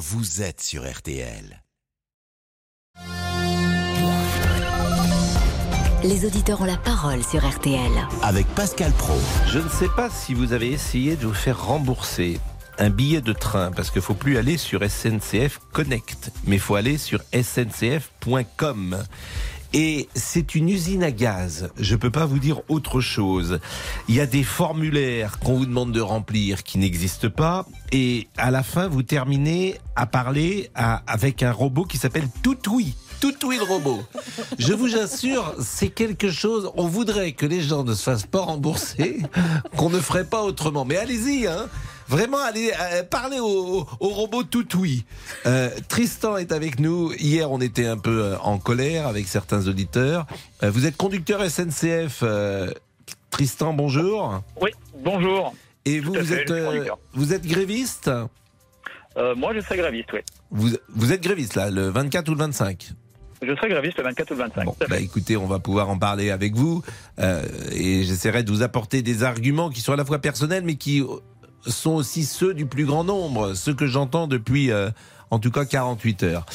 vous êtes sur RTL. Les auditeurs ont la parole sur RTL. Avec Pascal Pro. Je ne sais pas si vous avez essayé de vous faire rembourser un billet de train parce qu'il faut plus aller sur SNCF Connect, mais il faut aller sur sncf.com. Et c'est une usine à gaz. Je peux pas vous dire autre chose. Il y a des formulaires qu'on vous demande de remplir qui n'existent pas. Et à la fin, vous terminez à parler avec un robot qui s'appelle Toutoui. Toutoui le robot. Je vous assure, c'est quelque chose. On voudrait que les gens ne se fassent pas rembourser, qu'on ne ferait pas autrement. Mais allez-y, hein. Vraiment, allez euh, parler au, au robot Toutoui. Euh, Tristan est avec nous. Hier, on était un peu euh, en colère avec certains auditeurs. Euh, vous êtes conducteur SNCF. Tristan, bonjour. Oui, bonjour. Et vous, vous êtes, vous êtes gréviste? Moi, je serai gréviste, oui. vous, vous êtes gréviste, là, le 24 ou le 25 Je serai gréviste le 24 ou le 25. Bon, bah écoutez, on va pouvoir en parler avec vous euh, et j'essaierai de vous apporter des arguments qui sont à la fois personnels mais qui sont aussi ceux du plus grand nombre, ceux que j'entends depuis euh, en tout cas 48 heures.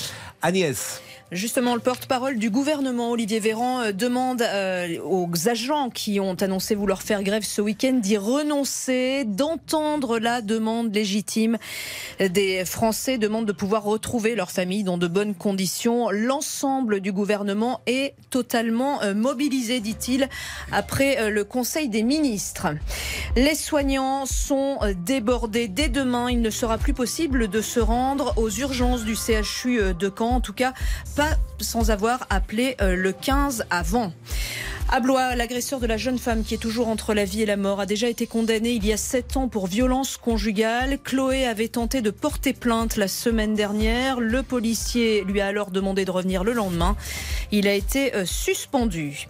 Agnès, Justement, le porte-parole du gouvernement, Olivier Véran, euh, demande euh, aux agents qui ont annoncé vouloir faire grève ce week-end d'y renoncer, d'entendre la demande légitime des Français, demande de pouvoir retrouver leur famille dans de bonnes conditions. L'ensemble du gouvernement est totalement euh, mobilisé, dit-il, après le Conseil des ministres. Les soignants sont débordés. Dès demain, il ne sera plus possible de se rendre aux urgences du CHU de Caen. En tout cas, pas sans avoir appelé euh, le 15 avant. À Blois, l'agresseur de la jeune femme qui est toujours entre la vie et la mort a déjà été condamné il y a sept ans pour violence conjugale. Chloé avait tenté de porter plainte la semaine dernière. Le policier lui a alors demandé de revenir le lendemain. Il a été euh, suspendu.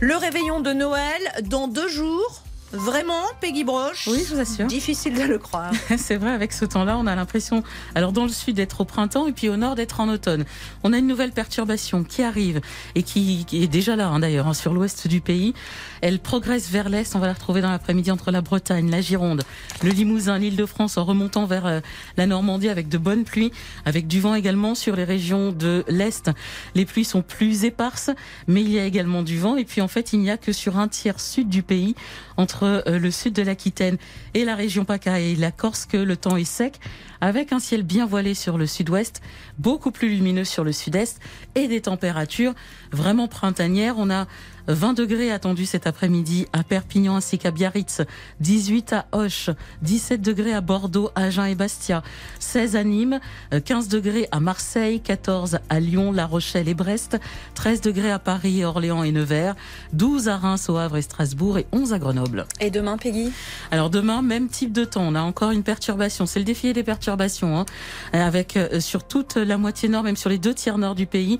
Le réveillon de Noël dans deux jours. Vraiment, Peggy Broche Oui, je vous assure. Difficile de le croire. C'est vrai, avec ce temps-là, on a l'impression, alors dans le sud d'être au printemps et puis au nord d'être en automne. On a une nouvelle perturbation qui arrive et qui, qui est déjà là hein, d'ailleurs hein, sur l'ouest du pays. Elle progresse vers l'est. On va la retrouver dans l'après-midi entre la Bretagne, la Gironde, le Limousin, l'Île-de-France, en remontant vers euh, la Normandie avec de bonnes pluies, avec du vent également sur les régions de l'est. Les pluies sont plus éparses, mais il y a également du vent. Et puis en fait, il n'y a que sur un tiers sud du pays, entre euh, le sud de l'Aquitaine et la région PACA et la Corse, que le temps est sec, avec un ciel bien voilé sur le sud-ouest, beaucoup plus lumineux sur le sud-est et des températures vraiment printanières. On a 20 degrés attendus cet après-midi à Perpignan ainsi qu'à Biarritz, 18 à Auch, 17 degrés à Bordeaux, Agen et Bastia, 16 à Nîmes, euh, 15 degrés à Marseille, 14 à Lyon, La Rochelle et Brest, 13 degrés à Paris, Orléans et Nevers, 12 à Reims, au Havre et Strasbourg et 11 à Grenoble. Et demain, Peggy? Alors demain, même type de temps. On a encore une perturbation. C'est le défi des perturbations, hein, avec euh, sur toute la moitié nord, même sur les deux tiers nord du pays,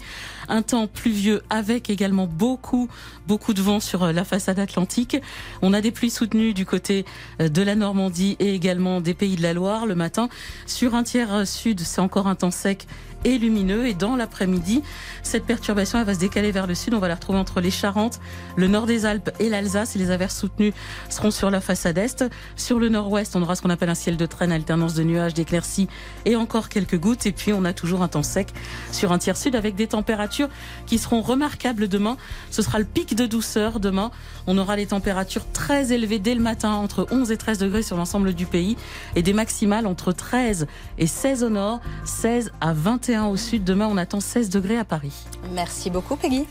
un temps pluvieux avec également beaucoup, beaucoup de vent sur euh, la façade atlantique. On a des pluies soutenues du côté euh, de la Normandie et également des pays de la Loire le matin. Sur un tiers euh, sud, c'est encore un temps sec et lumineux. Et dans l'après-midi, cette perturbation elle va se décaler vers le sud. On va la retrouver entre les Charentes, le nord des Alpes et l'Alsace. Et les averses soutenues seront sur la façade est. Sur le nord-ouest, on aura ce qu'on appelle un ciel de traîne, alternance de nuages, d'éclaircies et encore quelques gouttes. Et puis, on a toujours un temps sec sur un tiers sud avec des températures qui seront remarquables demain. Ce sera le pic de douceur demain. On aura les températures très élevées dès le matin, entre 11 et 13 degrés sur l'ensemble du pays et des maximales entre 13 et 16 au nord, 16 à 21 au sud. Demain, on attend 16 degrés à Paris. Merci beaucoup, Peggy.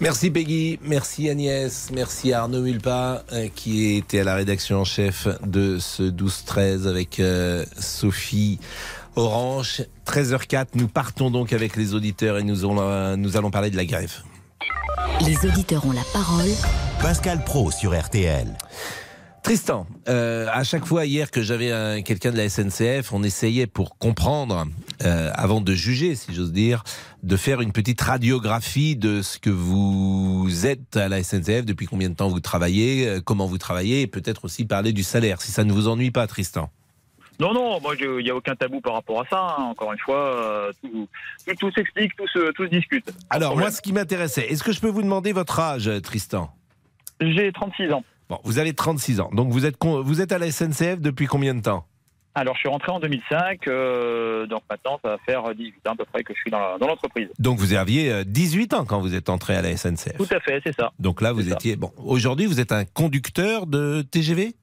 merci Peggy, merci Agnès, merci Arnaud Mulpa euh, qui était à la rédaction en chef de ce 12-13 avec euh, Sophie Orange. 13h04, nous partons donc avec les auditeurs et nous allons, nous allons parler de la grève. Les auditeurs ont la parole. Pascal Pro sur RTL. Tristan, euh, à chaque fois hier que j'avais un- quelqu'un de la SNCF, on essayait pour comprendre, euh, avant de juger, si j'ose dire, de faire une petite radiographie de ce que vous êtes à la SNCF, depuis combien de temps vous travaillez, euh, comment vous travaillez, et peut-être aussi parler du salaire, si ça ne vous ennuie pas, Tristan. Non, non, moi, il n'y a aucun tabou par rapport à ça. hein. Encore une fois, tout, tout, tout s'explique, tout se, tout se discute. Alors, moi, ce qui m'intéressait, est-ce que je peux vous demander votre âge, Tristan? J'ai 36 ans. Bon, vous avez 36 ans, donc vous êtes, vous êtes à la SNCF depuis combien de temps? Alors, je suis rentré en 2005, euh, donc maintenant, ça va faire 18 ans à peu près que je suis dans l'entreprise. Donc vous aviez euh, 18 ans quand vous êtes entré à la SNCF. Tout à fait, c'est ça. Donc là, vous ça. étiez. Bon, aujourd'hui, vous êtes un conducteur de TGV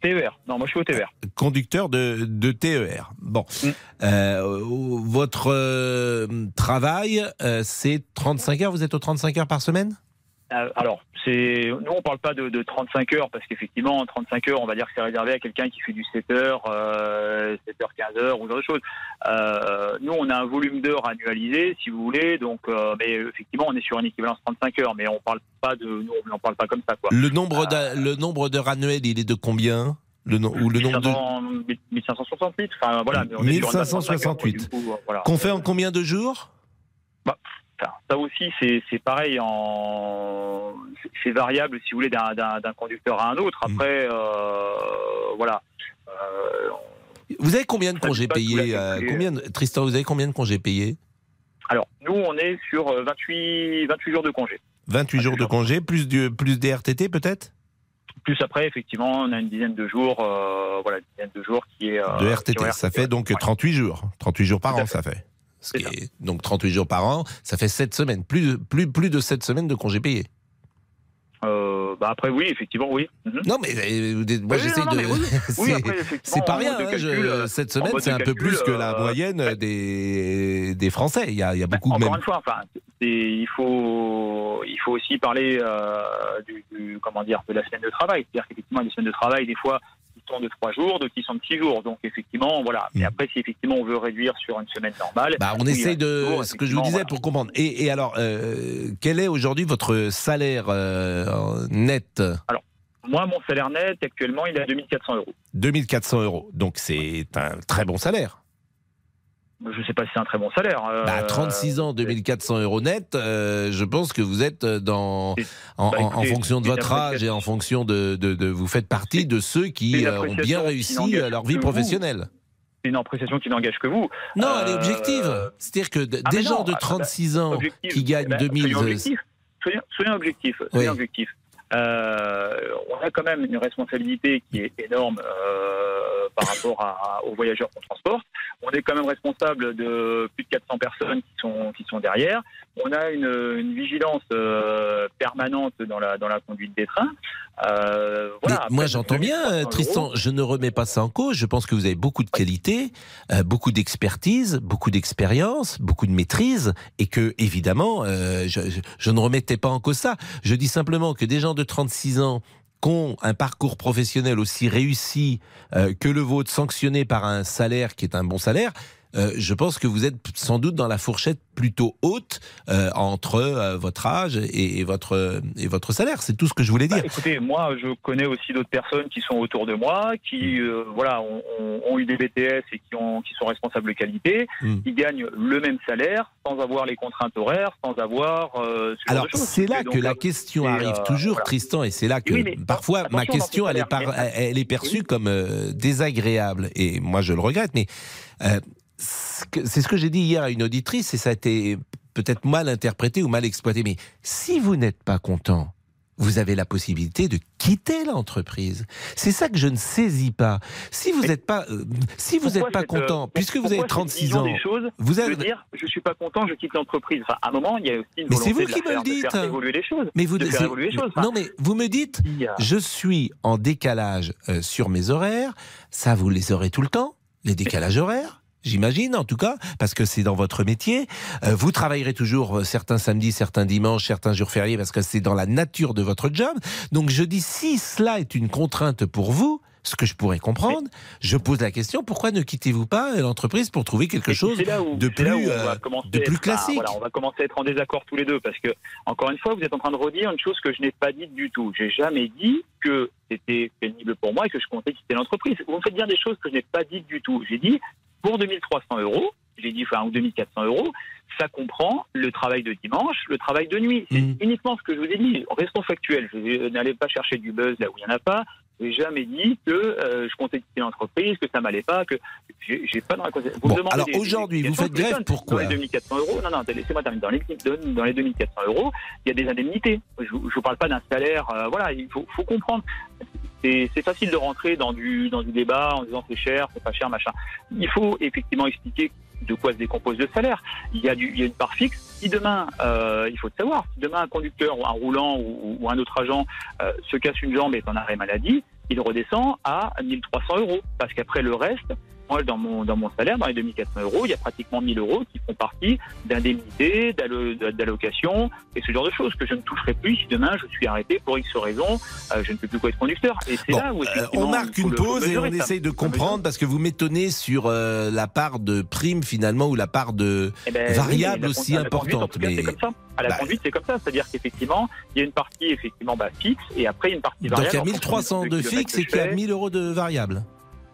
TER. Non, moi, je suis au TER. Conducteur de, de TER. Bon. Mm. Euh, votre euh, travail, euh, c'est 35 heures Vous êtes aux 35 heures par semaine? Euh, alors, c'est nous on parle pas de, de 35 heures parce qu'effectivement 35 heures, on va dire que c'est réservé à quelqu'un qui fait du 7 heures, euh, 7 heures, 15 heures ou d'autres choses. Euh, nous, on a un volume d'heures annualisé, si vous voulez. Donc, euh, mais effectivement, on est sur une équivalence 35 heures, mais on parle pas de nous, on n'en parle pas comme ça, quoi. Le nombre d'a- le nombre d'heures annuelles, il est de combien? Le no- ou le nombre de 1500 1568. Enfin voilà. mais on est sur une base 1568. 35 heures, du coup, voilà. qu'on fait en combien de jours? Enfin, ça aussi, c'est pareil. En... c'est- variable, si vous voulez, d'un- conducteur à un autre. Mm. Après, euh, voilà. Euh, Vous avez combien de congés payés euh, combien de- Tristan, vous avez combien de congés payés? Alors, nous, on est sur euh, 28, 28 jours de congé. 28 jours de congés, plus, du, plus des RTT peut-être? Plus après, effectivement, on a une dizaine de jours, voilà, une dizaine de jours qui est. De RTT. Ça fait donc Ouais. 38 jours. 38 jours par an, ça fait. Ce qui est- donc 38 jours par an, ça fait 7 semaines. Plus, plus, plus de 7 semaines de congés payés. Euh, bah après, oui, effectivement, oui. Mhm. Non, mais euh, moi Oui, j'essaie de. oui. c'est- Oui, pas en rien. hein, calcul, je- euh, cette en semaine, c'est un peu plus que la euh, moyenne des, des Français. Il y a, il y a beaucoup Encore même. une fois, enfin, il faut, il faut aussi parler euh, du, du- comment dire, de la semaine de travail. C'est-à-dire qu'effectivement, des semaines de travail, des fois, de trois jours, d'autres qui sont de six jours. Donc, effectivement, voilà. Mais Mm. après, si effectivement on veut réduire sur une semaine normale, Bah, on oui, essaye de. toujours, ce que je vous disais voilà. pour comprendre. Et, et alors, euh, quel est aujourd'hui votre salaire euh, net? Moi, mon salaire net, actuellement, il est à 2400 euros. 2400 euros. Donc c'est un très bon salaire. Je ne sais pas si c'est un très bon salaire. euh, Bah, 36 ans, 2400 euros net, euh, je pense que vous êtes dans, C'est- en, bah, en fonction de votre âge et en fonction de, de, de- vous faites partie de ceux qui euh, ont bien réussi euh, leur vie professionnelle. C'est une appréciation qui n'engage que vous. Non, elle est Euh, objective. C'est-à-dire que ah, des gens non, de ah, bah, 36 ans Objectif. qui gagnent Eh ben, 2000. Soyons objectifs. Soyons, soyons objectifs. Oui. Soyons objectifs. Euh, on a quand même une responsabilité qui est énorme euh, par rapport à- aux voyageurs qu'on transporte. On est quand même responsable de plus de 400 personnes qui sont, qui sont derrière. On a une, une vigilance euh, permanente dans la, dans la conduite des trains. Euh, voilà, moi j'entends bien, 2300 euros, Tristan, je ne remets pas ça en cause. Je pense que vous avez beaucoup de qualités, euh, beaucoup d'expertise, beaucoup d'expérience, beaucoup de maîtrise, et que évidemment, euh, je, je- je ne remettais pas en cause ça. Je dis simplement que des gens de 36 ans qui ont un parcours professionnel aussi réussi euh, que le vôtre, sanctionné par un salaire qui est un bon salaire, euh, je pense que vous êtes sans doute dans la fourchette plutôt haute euh, entre euh, votre âge et, et votre et votre salaire. C'est tout ce que je voulais Bah, dire. écoutez, moi, je connais aussi d'autres personnes qui sont autour de moi, qui euh, voilà, ont, ont- ont eu des BTS et qui, ont, qui sont responsables de qualité, Mm. qui gagnent le même salaire sans avoir les contraintes horaires, sans avoir ce Alors c'est là donc, que la question arrive toujours, voilà. Tristan, et c'est là que Oui, mais parfois ma question elle est, par- salaire. elle est perçue Oui. comme désagréable, et moi je le regrette, mais c'est ce que j'ai dit hier à une auditrice, et ça a été peut-être mal interprété ou mal exploité, mais si vous n'êtes pas content, vous avez la possibilité de quitter l'entreprise. C'est ça que je ne saisis pas. Si vous n'êtes pas, euh, si vous n'êtes pas euh, content, puisque vous avez cette 36 vision ans, choses, vous je avez, veux dire, je suis pas content, je quitte l'entreprise. Enfin, à un moment, il y a aussi une Mais c'est vous de qui me le dites. faire évoluer les choses. mais vous, de faire évoluer les choses. Enfin, non mais vous me dites, je suis en décalage euh, sur mes horaires. Ça, vous les aurez tout le temps, les décalages horaires J'imagine, en tout cas, parce que c'est dans votre métier. Euh, vous travaillerez toujours euh, certains samedis, certains dimanches, certains jours fériés, parce que c'est dans la nature de votre job. Donc je dis, si cela est une contrainte pour vous, ce que je pourrais comprendre, je pose la question, pourquoi ne quittez-vous pas euh, l'entreprise pour trouver quelque chose où- de plus, euh, de classique voilà, on va commencer à être en désaccord tous les deux parce que, encore une fois, vous êtes en train de redire une chose que je n'ai pas dite du tout. J'ai jamais dit que c'était pénible pour moi et que je comptais quitter l'entreprise. Vous me faites dire des choses que je n'ai pas dites du tout. J'ai dit pour 2300 euros, j'ai dit enfin ou 2400 euros, ça comprend le travail de dimanche, le travail de nuit. C'est Mhm. uniquement ce que je vous ai dit. Restons factuels. N'allez pas chercher du buzz là où il n'y en a pas. J'ai jamais dit que euh, je comptais quitter l'entreprise, que ça m'allait pas, que j'ai pas dans la. Vous Bon, me demandez alors aujourd'hui, vous faites grève, pourquoi Dans les 2400 euros, non, non, laissez-moi terminer. Dans les, dans les 2400 euros, il y a des indemnités. Je ne vous parle pas d'un salaire. euh, voilà, il faut, faut comprendre. c'est c'est facile de rentrer dans du dans du débat en disant c'est cher, c'est pas cher, machin. Il faut effectivement expliquer de quoi se décompose le salaire. Il y a, une part fixe. Si demain, euh, il faut le savoir, si demain un conducteur ou un roulant ou, ou un autre agent euh, se casse une jambe et est en arrêt maladie, il redescend à 1300 euros. Parce qu'après le reste, moi, dans mon, dans mon salaire, dans les 2400 euros, il y a pratiquement 1000 euros qui font partie d'indemnités, d'allo- d'allocations et ce genre de choses que je ne toucherai plus si demain je suis arrêté pour X raisons, euh, je ne peux plus quoi être conducteur. Et c'est Bon, là où euh, on marque une pause et on ça. essaye de comprendre parce que vous m'étonnez sur euh, la part de prime finalement ou la part de Eh ben, variable oui, aussi conduite, importante, cas, comme ça. À la Bah, conduite, c'est comme ça. C'est-à-dire qu'effectivement, il y a une partie effectivement bah, fixe et après une partie donc variable. il y a en fonction 1300 du de fixe et qu'il y a fais. 1000 euros de variable.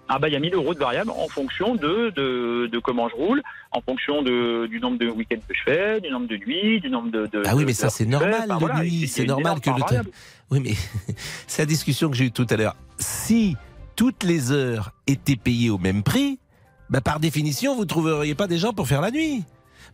Ah bah il y a 1000 euros de variable en fonction de, de, de comment je roule, en fonction de, du nombre de week-ends que je fais, du nombre de nuits, du nombre de. de Ah oui, mais ça c'est normal Enfin, voilà, c'est normal que le. Oui, mais c'est la discussion que j'ai eue tout à l'heure. Si toutes les heures étaient payées au même prix, bah, par définition, vous ne trouveriez pas des gens pour faire la nuit.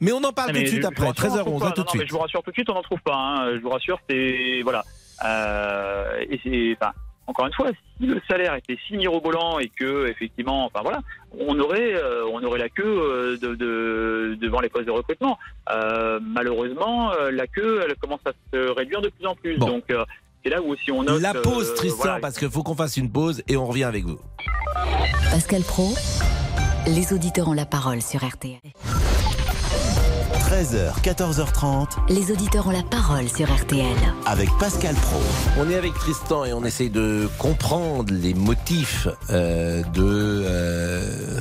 Mais on en parle Ah, tout de suite après, vous rassure, on en 13h11, trouve à tout de suite. je vous rassure tout de suite, on n'en trouve pas. hein. Je vous rassure, c'est voilà. Euh, et c'est, enfin, encore une fois, si le salaire était si mirobolant et que effectivement, enfin voilà, on aurait, euh, on aurait la queue euh, de, de- devant les postes de recrutement. Euh, malheureusement, euh, la queue, elle commence à se réduire de plus en plus. Bon. Donc euh, c'est là où aussi on note La pause, euh, Tristan, voilà, parce qu'il faut qu'on fasse une pause et on revient avec vous. Pascal Pro, les auditeurs ont la parole sur RTL. 13h, 14h30 Les auditeurs ont la parole sur RTL. avec Pascal Pro. On est avec Tristan et on essaye de comprendre les motifs euh, de, euh,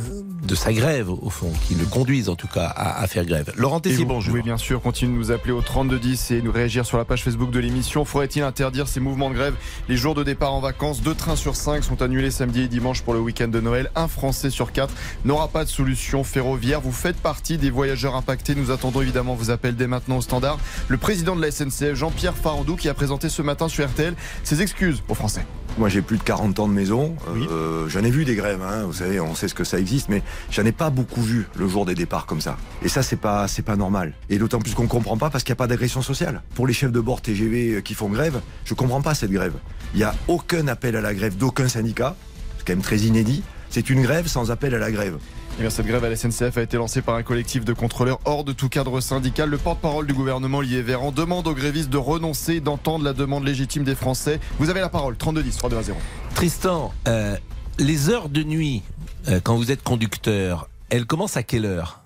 de sa grève, au fond, qui le conduisent en tout cas à, à faire grève. Laurent Tessier, vous bonjour. pouvez bien sûr continuer de nous appeler au 3210 et nous réagir sur la page Facebook de l'émission. Faudrait-il interdire ces mouvements de grève? Les jours de départ en vacances, deux trains sur cinq sont annulés samedi et dimanche pour le week-end de Noël. Un Français sur quatre n'aura pas de solution ferroviaire. Vous faites partie des voyageurs impactés. Nous attendons évidemment vos appels dès maintenant au standard. Le président de la SNCF, Jean-Pierre Farandou, qui a présenté ce matin sur RTL ses excuses aux Français. Moi, j'ai plus de 40 ans de maison. Oui. Euh, j'en ai vu des grèves, hein, vous savez, on sait ce que ça existe, mais j'en ai pas beaucoup vu le jour des départs comme ça. Et ça, c'est pas, c'est pas normal. Et d'autant plus qu'on comprend pas parce qu'il n'y a pas d'agression sociale. Pour les chefs de bord TGV qui font grève, je comprends pas cette grève. Il n'y a aucun appel à la grève d'aucun syndicat. C'est quand même très inédit. C'est une grève sans appel à la grève. Eh bien, cette grève à la SNCF a été lancée par un collectif de contrôleurs hors de tout cadre syndical. Le porte-parole du gouvernement, Olivier Véran, demande aux grévistes de renoncer, d'entendre la demande légitime des Français. Vous avez la parole, 3210, 3 0 Tristan, euh, les heures de nuit, euh, quand vous êtes conducteur, elles commencent à quelle heure?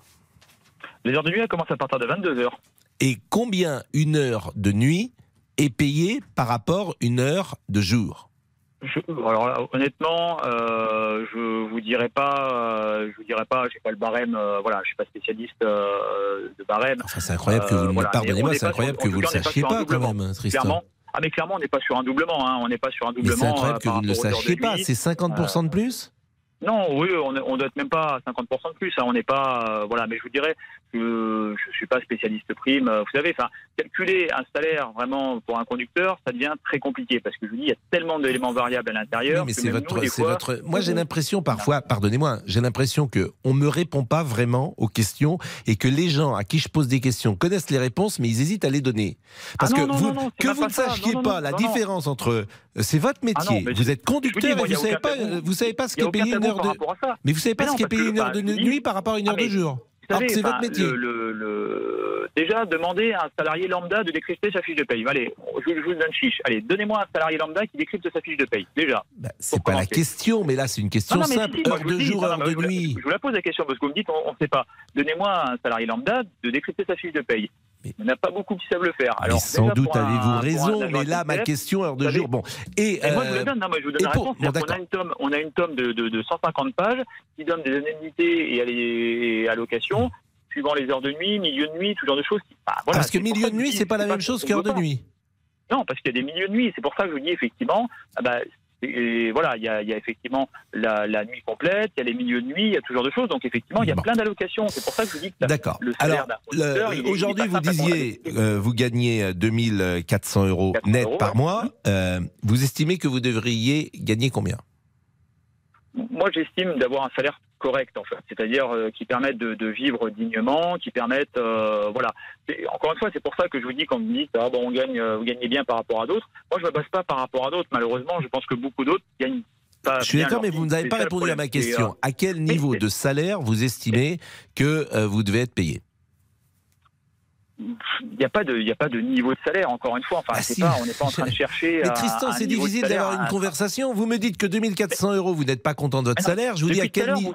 Les heures de nuit, elles commencent à partir de 22 heures. Et combien une heure de nuit est payée par rapport à une heure de jour? Je, alors honnêtement, euh, je vous dirais pas, euh, je vous dirais pas, j'ai pas le barème, euh, voilà, je suis pas spécialiste euh, de barème. Enfin, c'est incroyable que vous Euh, ne voilà, pardonnez-moi, c'est incroyable sur- que vous tout le sachiez pas quand même, Tristan. Clairement, ah mais clairement, on n'est pas sur un doublement, hein, on n'est pas sur un doublement. c'est incroyable euh, que vous ne le sachiez pas, c'est 50% de plus? Non, oui, on, on doit être même pas à 50% de plus. hein, on n'est pas, euh, voilà. Mais je vous dirais que je suis pas spécialiste prime. euh, Vous savez, enfin, calculer un salaire vraiment pour un conducteur, ça devient très compliqué parce que je vous dis, il y a tellement d'éléments variables à l'intérieur. Oui, mais c'est votre, c'est votre. Moi, j'ai l'impression parfois, pardonnez-moi, j'ai l'impression que on me répond pas vraiment aux questions et que les gens à qui je pose des questions connaissent les réponses, mais ils hésitent à les donner. Parce Ah non, que non, vous, non, que vous ne ça. sachiez pas la différence entre, euh, c'est votre métier. Ah mais vous êtes conducteur vous dis, et moi, vous savez pas, vous savez pas ce Il y qui a est payé une heure de, mais vous savez pas ce parce payé une heure bah, de dis- nuit par rapport à une heure Ah, de jour. Savez, c'est votre enfin, métier. le- le- le- déjà, demander à un salarié lambda de décrypter sa fiche de paye. Allez, je, je vous donne chiche. Allez, donnez-moi un salarié lambda qui décrypte sa fiche de paye. Déjà. Bah, c'est pas la question, mais là c'est une question Non, non, mais simple. si, heure de jour, heure de nuit. Je vous la pose la question parce que vous me dites, on ne sait pas. Donnez-moi un salarié lambda de décrypter sa fiche de paye. Mais- Il n'y en a pas beaucoup qui savent le faire. Alors, sans doute avez-vous raison, mais là ma question heure de jour. Bon, et moi, je vous euh, la donne. Non, mais je vous donne et la pour- réponse. on a une tome de, de, de 150 pages qui donne des indemnités et allocations suivant les heures de nuit, milieu de nuit, tout genre de choses. bah, voilà, parce que milieu de nuit, c'est pas la même chose on qu'heure de nuit. Non, parce qu'il y a des milieux de nuit. C'est pour ça que je vous dis effectivement, ah bah, et voilà, il y a, il y a effectivement la, la nuit complète, il y a les milieux de nuit, il y a tout genre de choses. Donc effectivement, il y a Bon. plein d'allocations. C'est pour ça que je vous dis que D'accord. le salaire d'un aujourd'hui, vous disiez, euh, vous gagnez 2400 euros 400 net euros, par ouais. mois. Euh, vous estimez que vous devriez gagner combien? Moi, j'estime d'avoir un salaire correctes en fait, c'est-à-dire euh, qui permettent de, de vivre dignement, qui permettent, euh, voilà. Et encore une fois, c'est pour ça que je vous dis quand vous me dites ah bon on gagne, euh, vous gagnez bien par rapport à d'autres. Moi, je me base pas par rapport à d'autres. Malheureusement, je pense que beaucoup d'autres gagnent. Pas Je suis d'accord, mais vous n'avez pas répondu à ma question. À quel niveau de salaire vous estimez que vous devez être payé? Il n'y a pas de, il a pas de niveau de salaire. Encore une fois, enfin, Ah, si. pas, on n'est pas en train de chercher. Mais Tristan, c'est difficile d'avoir une conversation. Vous me dites que 2400 euros, vous n'êtes pas content de votre non, salaire. Je vous dis à quel niveau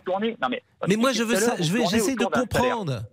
mais. Mais moi, je veux ça. Je vais, j'essaie de comprendre.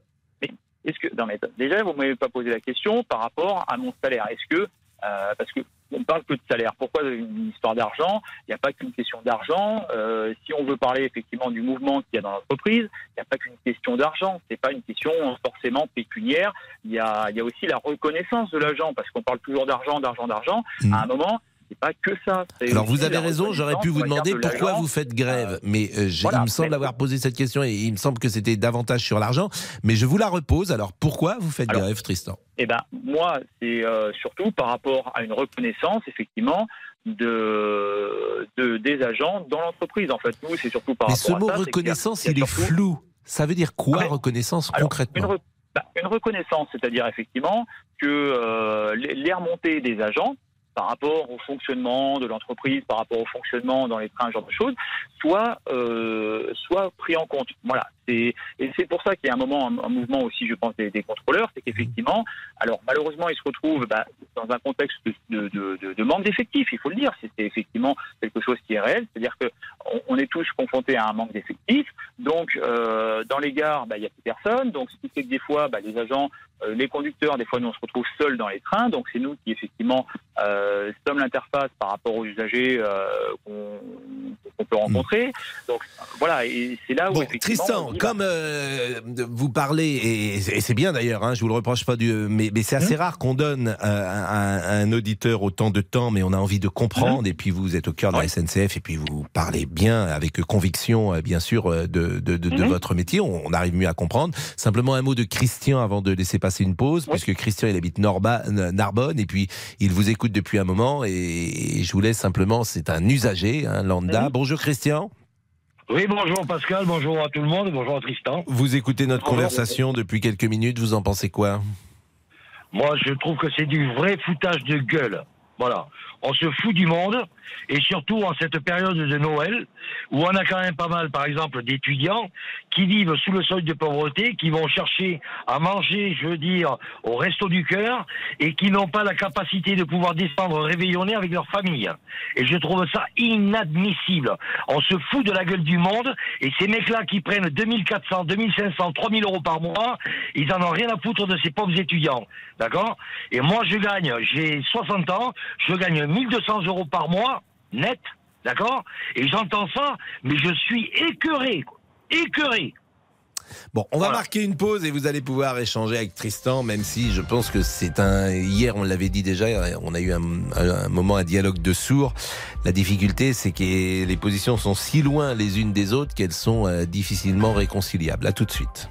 Est-ce que non mais déjà vous m'avez pas posé la question par rapport à mon salaire. Est-ce que euh, parce que on parle que de salaire. Pourquoi une histoire d'argent? Il n'y a pas qu'une question d'argent. Euh, si on veut parler effectivement du mouvement qu'il y a dans l'entreprise, il n'y a pas qu'une question d'argent. C'est pas une question forcément pécuniaire. Il y a, il y a aussi la reconnaissance de l'agent parce qu'on parle toujours d'argent, d'argent, d'argent. Mm. À un moment, c'est pas que ça. Alors vous avez raison, j'aurais pu vous demander de pourquoi vous faites grève, mais euh, j'ai- voilà, il me semble mais- avoir posé cette question et il me semble que c'était davantage sur l'argent, mais je vous la repose. Alors pourquoi vous faites Alors, grève, Tristan? Eh ben, moi, c'est euh, surtout par rapport à une reconnaissance, effectivement, de, de des agents dans l'entreprise. En fait, nous, c'est surtout par Mais rapport ce à mot ça, reconnaissance, il a il est flou. Ça veut dire quoi mais- reconnaissance Alors, concrètement? bah, une reconnaissance, c'est-à-dire effectivement que euh, les, les remontées des agents par rapport au fonctionnement de l'entreprise, par rapport au fonctionnement dans les trains, ce genre de choses, soient, euh, soient pris en compte. Voilà. Et c'est pour ça qu'il y a un moment, un, mouvement aussi, je pense, des, contrôleurs, c'est qu'effectivement, alors malheureusement, ils se retrouvent bah, dans un contexte de, manque d'effectifs, il faut le dire. C'est effectivement quelque chose qui est réel, c'est-à-dire que on, on est tous confrontés à un manque d'effectifs. Donc, euh, dans les gares, bah, il n'y a plus personne. Donc, ce qui fait que des fois, bah, les agents, les conducteurs, des fois, nous, on se retrouve seuls dans les trains. Donc, c'est nous qui, effectivement, euh, sommes l'interface par rapport aux usagers euh, qu'on peut rencontrer. Donc, voilà. Et c'est là où, Bon, Tristan, dit, comme euh, vous parlez, et, et c'est bien d'ailleurs, hein, je vous le reproche pas, du, mais, mais c'est assez Hum. rare qu'on donne à, à- à un auditeur autant de temps, mais on a envie de comprendre, et puis vous êtes au cœur de la. SNCF, et puis vous parlez bien, avec conviction, euh, bien sûr, euh, de, de, de- de Mhm. votre métier, on, on arrive mieux à comprendre. Simplement un mot de Christian avant de laisser passer une pause, Oui. puisque Christian, il habite Norba, Narbonne, et puis il vous écoute depuis un moment, et, je vous laisse simplement, c'est un usager, un lambda. Mhm. Bonjour Christian. Oui, bonjour Pascal, bonjour à tout le monde, bonjour à Tristan. Vous écoutez notre Bonjour. conversation depuis quelques minutes, vous en pensez quoi? Moi, je trouve que c'est du vrai foutage de gueule. Voilà. On se fout du monde, et surtout en cette période de Noël, où on a quand même pas mal, par exemple, d'étudiants qui vivent sous le seuil de pauvreté, qui vont chercher à manger, je veux dire, au resto du cœur, et qui n'ont pas la capacité de pouvoir descendre réveillonner avec leur famille. Et je trouve ça inadmissible. On se fout de la gueule du monde, et ces mecs-là qui prennent 2400, 2500, 3000 euros par mois, ils en ont rien à foutre de ces pauvres étudiants. D'accord? Et moi, je gagne, j'ai 60 ans, je gagne 1200 euros par mois, net, d'accord? Et j'entends ça, mais je suis écœuré, quoi. écœuré. Bon, on va Voilà. marquer une pause et vous allez pouvoir échanger avec Tristan, même si je pense que c'est un. Hier, on l'avait dit déjà, on a eu un, un moment, un dialogue de sourds. La difficulté, c'est que les positions sont si loin les unes des autres qu'elles sont euh, difficilement réconciliables. À tout de suite.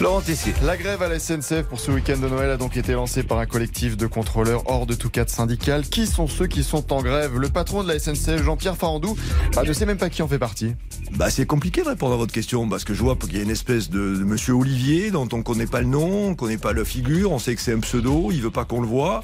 Laurent. La grève à la SNCF pour ce week-end de Noël a donc été lancée par un collectif de contrôleurs hors de tout cadre syndical. Qui sont ceux qui sont en grève? Le patron de la SNCF, Jean-Pierre Farandou, bah, ne sait même pas qui en fait partie. Bah, c'est compliqué de répondre à votre question parce que je vois qu'il y a une espèce de, de monsieur Olivier dont on connaît pas le nom, on connaît pas la figure, on sait que c'est un pseudo, il veut pas qu'on le voit.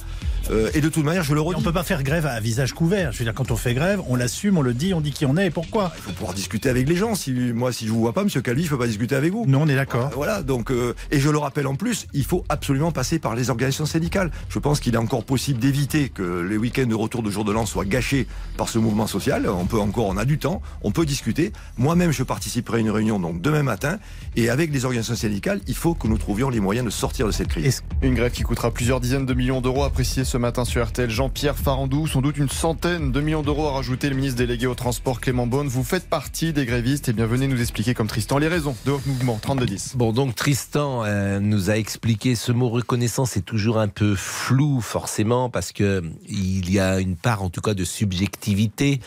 Euh, et de toute manière, je le Et redis, on peut pas faire grève à visage couvert. Je veux dire, quand on fait grève, on l'assume, on le dit, on dit qui on est et pourquoi. il faut pouvoir discuter avec les gens. Si moi, si je vous vois pas, monsieur Calvi, je peux pas discuter avec vous. Nous, on est d'accord. Voilà, donc euh, et je le rappelle en plus, il faut absolument passer par les organisations syndicales. Je pense qu'il est encore possible d'éviter que les week-ends de retour de jour de l'an soient gâchés par ce mouvement social. On peut encore, on a du temps, on peut discuter. Moi-même, je participerai à une réunion donc demain matin et avec les organisations syndicales, il faut que nous trouvions les moyens de sortir de cette crise. Est-ce- Une grève qui coûtera plusieurs dizaines de millions d'euros appréciée ce matin sur RTL. Jean-Pierre Farandou, sans doute une centaine de millions d'euros à rajouter le ministre délégué au transport Clément Beaune. Vous faites partie des grévistes et bien venez nous expliquer comme Tristan les raisons de votre mouvement 3210. Bon, donc Tristan euh, nous a expliqué ce mot reconnaissance est toujours un peu flou, forcément, parce que il y a une part, en tout cas, de subjectivité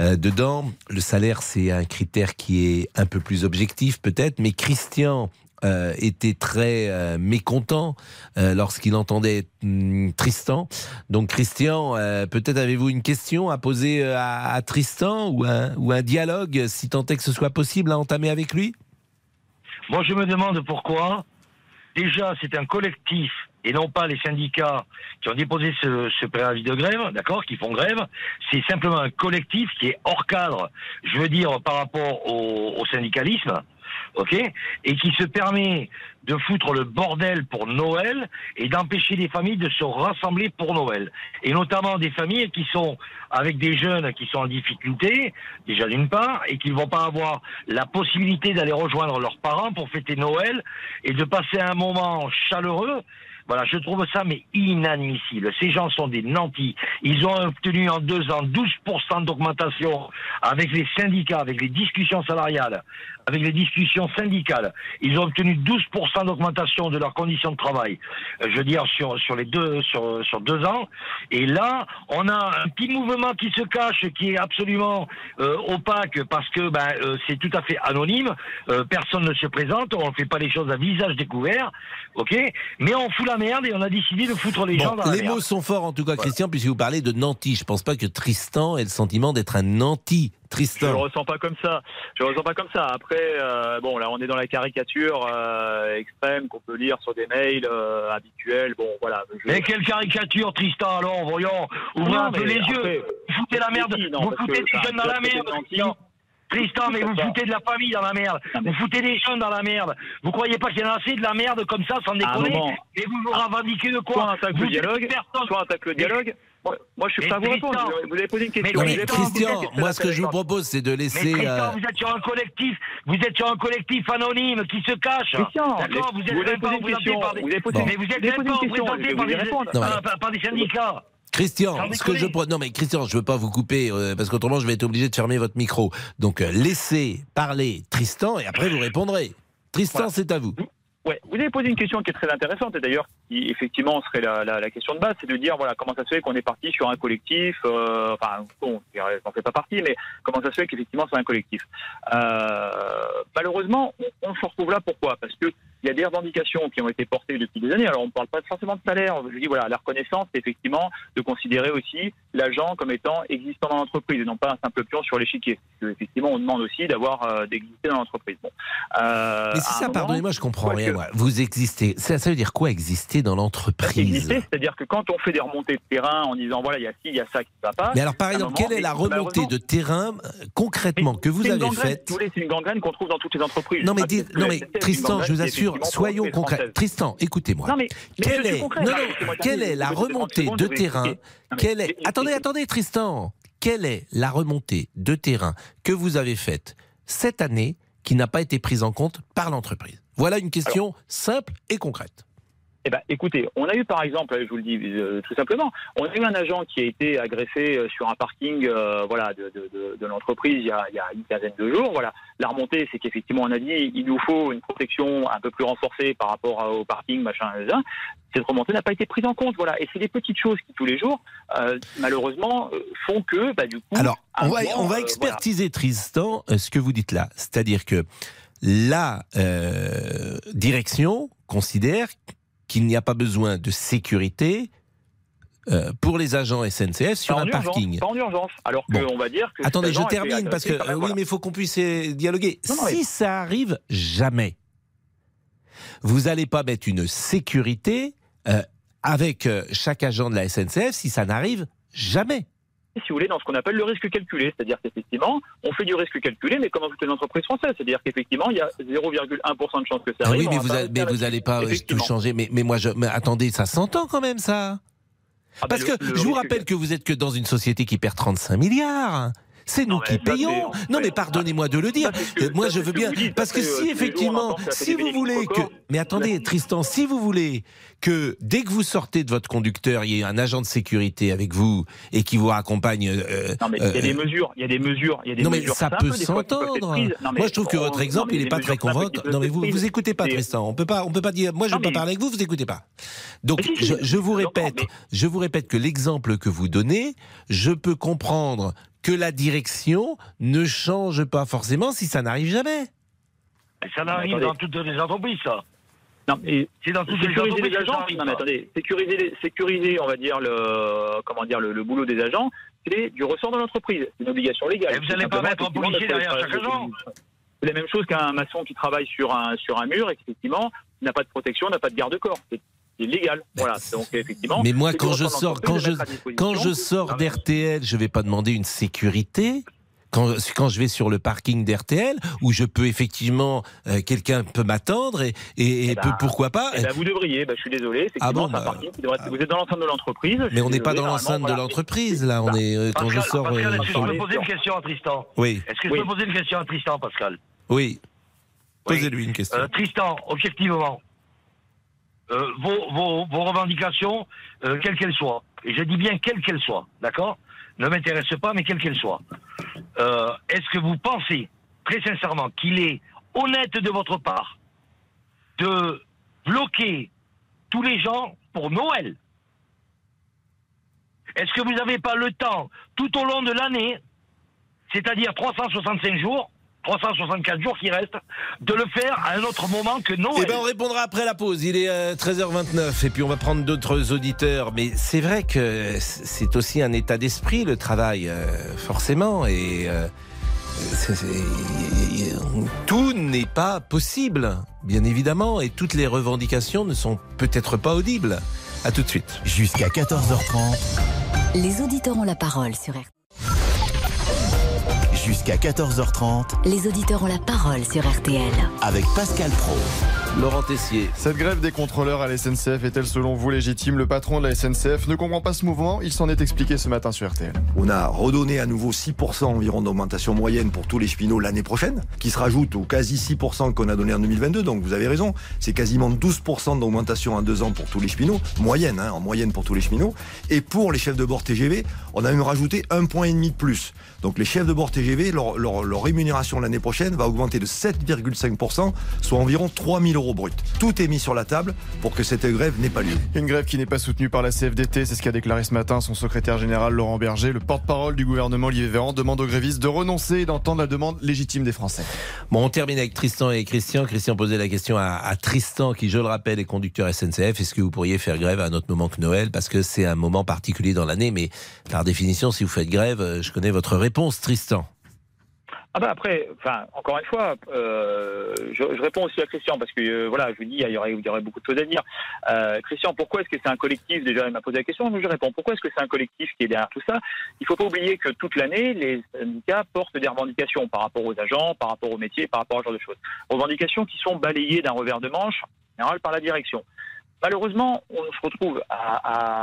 euh, dedans. Le salaire, c'est un critère qui est un peu plus objectif, peut-être, mais Christian euh, était très euh, mécontent euh, lorsqu'il entendait hum, Tristan. Donc Christian, peut-être avez-vous une question à poser à, Tristan ou un, ou un dialogue, si tant est que ce soit possible, à entamer avec lui? Moi, je me demande pourquoi. Déjà, c'est un collectif et non pas les syndicats qui ont déposé ce, préavis de grève, d'accord, qui font grève. C'est simplement un collectif qui est hors cadre, je veux dire, par rapport au syndicalisme, ok, et qui se permet de foutre le bordel pour Noël et d'empêcher les familles de se rassembler pour Noël. Et notamment des familles qui sont avec des jeunes qui sont en difficulté, déjà d'une part, et qui ne vont pas avoir la possibilité d'aller rejoindre leurs parents pour fêter Noël et de passer un moment chaleureux. Voilà, je trouve ça mais inadmissible. Ces gens sont des nantis. Ils ont obtenu en deux ans 12% d'augmentation avec les syndicats, avec les discussions salariales, avec les discussions syndicales. Ils ont obtenu 12% d'augmentation de leurs conditions de travail. Euh, je veux dire sur sur les deux sur sur deux ans. Et là, on a un petit mouvement qui se cache, qui est absolument euh, opaque parce que ben euh, c'est tout à fait anonyme. Euh, personne ne se présente. On ne fait pas les choses à visage découvert, ok? Mais on fout la merde et on a décidé de foutre les gens dans la les merde. mots sont forts en tout cas, Christian, puisque vous parlez de nanti. Je pense pas que Tristan ait le sentiment d'être un nanti. Je le Tristan. ressens pas comme ça. Je le ressens pas comme ça. Après, euh, bon, là, on est dans la caricature euh, extrême qu'on peut lire sur des mails euh, habituels. Bon, voilà. Je- Mais quelle caricature, Tristan, alors, voyons, ouvrez un peu les après, yeux, vous foutez la merde, non, vous foutez des jeunes dans la merde, Tristan. Tristan, mais vous foutez de la famille dans la merde, vous foutez des jeunes dans la merde, vous croyez pas qu'il y en a assez de la merde comme ça, sans déconner, et vous vous revendiquez de soit quoi attaque le dialogue, soit attaque le dialogue. Moi, moi, je suis Mais prêt à vous répondre. Vous avez posé une question. Non, Mais mais Vous avez posé une Christian, moi ce que je vous propose, c'est de Mais laisser. Euh, vous êtes sur un collectif, vous êtes sur un collectif anonyme qui se cache. Christian, D'accord, vous vous êtes avez même pas posé une représenté question. par des, Vous avez posé Bon. mais vous êtes vous avez même posé pas une question, représenté par des, syndicats. Christian, ce que je non mais Christian, je veux pas vous couper euh, parce qu'autrement je vais être obligé de fermer votre micro. Donc euh, laissez parler Tristan et après vous répondrez. Tristan, Voilà. c'est à vous. Ouais, vous avez posé une question qui est très intéressante et d'ailleurs effectivement serait la, la, la question de base, c'est de dire voilà comment ça se fait qu'on est parti sur un collectif, euh, enfin bon, j'en fais pas partie, mais comment ça se fait qu'effectivement c'est un collectif. Euh, malheureusement, on, on se retrouve là pourquoi? Parce que il y a des revendications qui ont été portées depuis des années. Alors on ne parle pas forcément de salaire. Je dis voilà la reconnaissance, c'est effectivement de considérer aussi l'agent comme étant existant dans l'entreprise et non pas un simple pion sur l'échiquier. Parce Effectivement, on demande aussi d'avoir euh, d'exister dans l'entreprise. Bon. Mais un ça, moment- pardonnez-moi, je comprends rien. que- moi. Vous existez. Ça, ça veut dire quoi exister dans l'entreprise c'est-à-dire que quand on fait des remontées de terrain en disant voilà il y a ci, il y a ça qui ne va pas. Mais alors par exemple, moment, quelle est la remontée de terrain euh, concrètement que vous avez faite C'est une gangrène qu'on trouve dans toutes les entreprises. Non mais, non Tristan, je vous assure, soyons concrets. Tristan, écoutez-moi. Non mais, mais Quelle est, concret, non, là, non, laissez-moi quelle terminer, est la remontée de terrain Quelle est Attendez, attendez, Tristan. Quelle est la remontée de terrain que vous avez faite cette année qui n'a pas été prise en compte par l'entreprise? Voilà une question simple et concrète. Eh ben, écoutez, on a eu par exemple, je vous le dis euh, tout simplement, on a eu un agent qui a été agressé euh, sur un parking, euh, voilà, de, de, de, de l'entreprise il, y a- il y a une quinzaine de jours. Voilà, la remontée, c'est qu'effectivement, on a dit, il nous faut une protection un peu plus renforcée par rapport au parking, machin, machin. Cette remontée n'a pas été prise en compte, voilà. Et c'est des petites choses qui tous les jours, euh, malheureusement, font que, bah, du coup, Alors, on va, moment, on va expertiser, Tristan, euh, ce que vous dites là. C'est-à-dire que la direction considère qu'il n'y a pas besoin de sécurité euh, pour les agents SNCF sur un urgence, parking. Pas en urgence. Alors Bon. qu'on va dire que. Attendez, je termine parce que par- oui, voilà. mais il faut qu'on puisse euh, dialoguer. Non, non, mais- si ça arrive jamais, vous n'allez pas mettre une sécurité euh, avec chaque agent de la SNCF si ça n'arrive jamais. Si vous voulez, dans ce qu'on appelle le risque calculé. C'est-à-dire qu'effectivement, on fait du risque calculé, mais comme dans toutes les entreprises françaises. C'est-à-dire qu'effectivement, il y a 0,1% de chance que ça Ah arrive. oui, mais vous, va allez, pas mais vous euh, tout changer. Mais, mais moi, je, mais attendez, ça s'entend quand même ça. Ah Parce le- que le je vous rappelle que vous êtes que dans une société qui perd 35 milliards. C'est nous Non, qui payons. Non, mais pardonnez-moi de le dire. que- Euh, Moi, je veux bien. dites, Parce que si on effectivement, si vous voulez que. Mais attendez, Tristan, si vous voulez que dès que vous sortez de votre conducteur, il y ait un agent de sécurité avec vous et qui vous raccompagne. euh, Non, mais il y a euh, des mesures, il y a des mesures, il y a des non mais mesures ça peut s'entendre. Moi je trouve que votre exemple il n'est pas très convaincant. Non mais vous vous écoutez pas Tristan. On peut pas on peut pas dire. Moi je Non, veux pas parler avec vous, vous écoutez pas. Donc je, vous répète, je vous répète que l'exemple que vous donnez, je peux comprendre que la direction ne change pas forcément si ça n'arrive jamais. Et ça n'arrive dans toutes les entreprises, ça. Non, et C'est dans toutes les sécuriser entreprises les agents. Non, mais attendez, sécuriser, les- sécuriser, on va dire le, comment dire le, le boulot des agents, c'est du ressort de l'entreprise. C'est une obligation légale. Et vous Tout allez pas mettre un policier derrière chaque agent C'est la même chose qu'un maçon qui travaille sur un sur un mur et qui, effectivement n'a pas de protection, n'a pas de garde-corps. C'est illégal. Voilà. Donc effectivement. Mais moi, quand je sors, quand je, quand je sors d'RTL, je vais pas demander une sécurité. Quand, quand je vais sur le parking d'RTL, où je peux effectivement, euh, quelqu'un peut m'attendre et, et, et Eh ben, peut- pourquoi pas. Eh ben, vous devriez, ben, je suis désolé, Ah bon, un bah, parking qui devrait être- vous êtes dans l'enceinte de l'entreprise. mais on n'est pas dans l'enceinte de l'entreprise, là. On est, euh, quand je sors. Pascal, euh, est-ce que je peux poser une question à Tristan Oui, Est-ce que je Oui. peux poser une question à Tristan, Pascal? Oui. Posez-lui une question. Euh, Tristan, objectivement, euh, vos, vos, vos revendications, euh, quelles qu'elles soient, et je dis bien quelles qu'elles soient, d'accord? Ne m'intéresse pas, mais quelles qu'elles soient. Euh, Est-ce que vous pensez, très sincèrement, qu'il est honnête de votre part de bloquer tous les gens pour Noël? Est-ce que vous n'avez pas le temps, tout au long de l'année, c'est-à-dire 365 jours, 364 jours qui restent, de le faire à un autre moment que Noël Eh ben, on répondra après la pause. Il est euh, 13h29 et puis on va prendre d'autres auditeurs. Mais c'est vrai que c'est aussi un état d'esprit le travail, euh, forcément. Et euh, c'est- c'est- tout n'est pas possible, bien évidemment. Et toutes les revendications ne sont peut-être pas audibles. À tout de suite. Jusqu'à 14h30, Les auditeurs ont la parole sur RTL. Jusqu'à 14h30 Les auditeurs ont la parole sur RTL. avec Pascal Pro. Laurent Tessier. Cette grève des contrôleurs à la SNCF est-elle selon vous légitime? Le patron de la SNCF ne comprend pas ce mouvement. Il s'en est expliqué ce matin sur RTL. On a redonné à nouveau 6% environ d'augmentation moyenne pour tous les cheminots l'année prochaine, qui se rajoute aux quasi 6% qu'on a donné en 2022. Donc vous avez raison, c'est quasiment 12% d'augmentation en deux ans pour tous les cheminots, moyenne, hein, en moyenne pour tous les cheminots. Et pour les chefs de bord TGV, on a même rajouté un point et demi de plus. Donc les chefs de bord TGV, leur, leur- leur rémunération l'année prochaine va augmenter de 7,5%, soit environ 3 000 euros bruts. Tout est mis sur la table pour que cette grève n'ait pas lieu. Une grève qui n'est pas soutenue par la CFDT, c'est ce qu'a déclaré ce matin son secrétaire général Laurent Berger. Le porte-parole du gouvernement Olivier Véran demande aux grévistes de renoncer et d'entendre la demande légitime des Français. Bon, on termine avec Tristan et Christian. Christian posait la question à, à Tristan, qui, je le rappelle, est conducteur SNCF. Est-ce que vous pourriez faire grève à un autre moment que Noël? Parce que c'est un moment particulier dans l'année, mais par définition, si vous faites grève, euh, je connais votre réponse, Tristan. Ah bah après, enfin, encore une fois, euh, je, je réponds aussi à Christian parce que euh, voilà, je vous dis, il y aurait, il y aurait beaucoup de choses à dire. Euh, Christian, pourquoi est-ce que c'est un collectif? Déjà, il m'a posé la question, donc je réponds. Pourquoi est-ce que c'est un collectif qui est derrière tout ça? Il faut pas oublier que toute l'année, les syndicats portent des revendications par rapport aux agents, par rapport aux métiers, par rapport à ce genre de choses. Revendications qui sont balayées d'un revers de manche, en général par la direction. Malheureusement, on se retrouve à,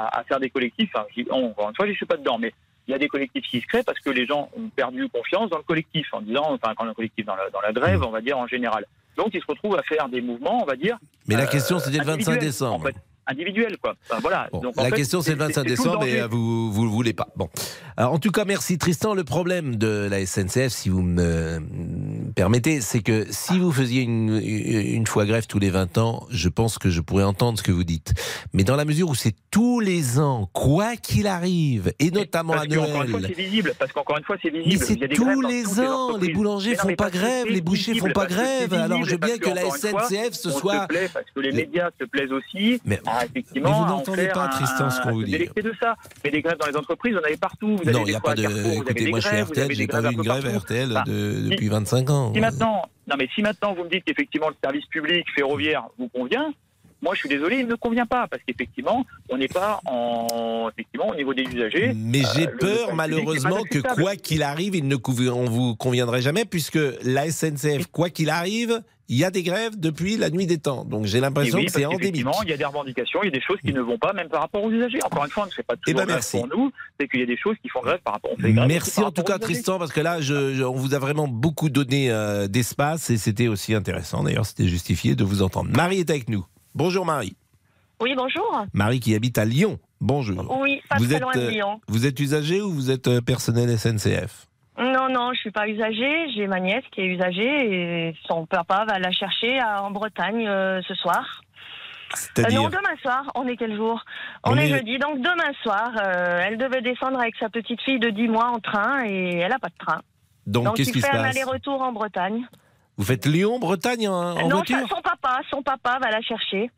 à- à faire des collectifs. Enfin, j'y- encore une fois, je suis pas dedans, mais il y a des collectifs qui se créent parce que les gens ont perdu confiance dans le collectif, en disant, enfin, quand le collectif dans la, dans la grève, on va dire en général. Donc, ils se retrouvent à faire des mouvements, on va dire. Mais la euh, question, c'était le 25 individuels, décembre. En fait, individuels, quoi. Enfin, voilà. Bon, Donc, en la fait, question, c'est le 25 c'est tout décembre et euh, vous vous le voulez pas. Bon. Alors, en tout cas, merci Tristan. Le problème de la SNCF, si vous me me permettez, c'est que si vous faisiez une, une fois grève tous les 20 ans, je pense que je pourrais entendre ce que vous dites. Mais dans la mesure où c'est tous les ans, quoi qu'il arrive, et notamment Parce à que, encore une fois, Noël. c'est visible. Parce qu'encore une fois, c'est Mais visible. c'est des grèves tous les ans, les entreprises. boulangers Mais font mais pas grève, c'est les bouchers font visible, pas c'est grève. Alors, je veux bien que la SNCF se soit. parce que les médias se plaisent aussi. Mais- à, effectivement, mais vous n'entendez pas, Tristan, ce qu'on vous dit. de ça. Mais des grèves dans les entreprises, vous en avez partout. Vous Non, il n'y a pas de. Écoutez, moi, chez grèves, vous RTL, j'ai pas vu une grève à. RTL de- depuis 25 ans. Si maintenant, non mais si maintenant vous me dites qu'effectivement le service public ferroviaire vous convient, moi je suis désolé, il ne convient pas parce qu'effectivement on n'est pas en effectivement au niveau des usagers. Mais j'ai euh, le peur malheureusement que quoi qu'il arrive, il ne on vous conviendrait jamais puisque la SNCF, quoi qu'il arrive, il y a des grèves depuis la nuit des temps. Donc j'ai l'impression oui, que c'est endémique. il y a des revendications, il y a des choses qui ne vont pas, même par rapport aux usagers. Encore une fois, on ne fait pas Eh toujours ben, grève merci. pour nous, c'est qu'il y a des choses qui font grève par rapport. Grève aussi Merci en tout aux cas usagers. Tristan parce que là je, je- on vous a vraiment beaucoup donné euh, d'espace et c'était aussi intéressant d'ailleurs c'était justifié de vous entendre. Marie est avec nous. Bonjour Marie. Oui, bonjour. Marie qui habite à Lyon. Bonjour. Oui, pas Vous très êtes, loin de euh, Lyon. Vous êtes usager ou vous êtes euh, personnel SNCF Non, non, je suis pas usagée. J'ai ma nièce qui est usagée et son papa va la chercher à- en Bretagne euh, ce soir. Euh, non, demain soir. On est quel jour? On, On est, jeudi. Donc demain soir, euh, elle devait descendre avec sa petite fille de 10 mois en train et elle a pas de train. Donc, Donc qu'est-ce il qui se fait un passe? aller-retour en Bretagne. Vous faites Lyon-Bretagne en, en non, voiture? ça- son papa, son papa va la chercher.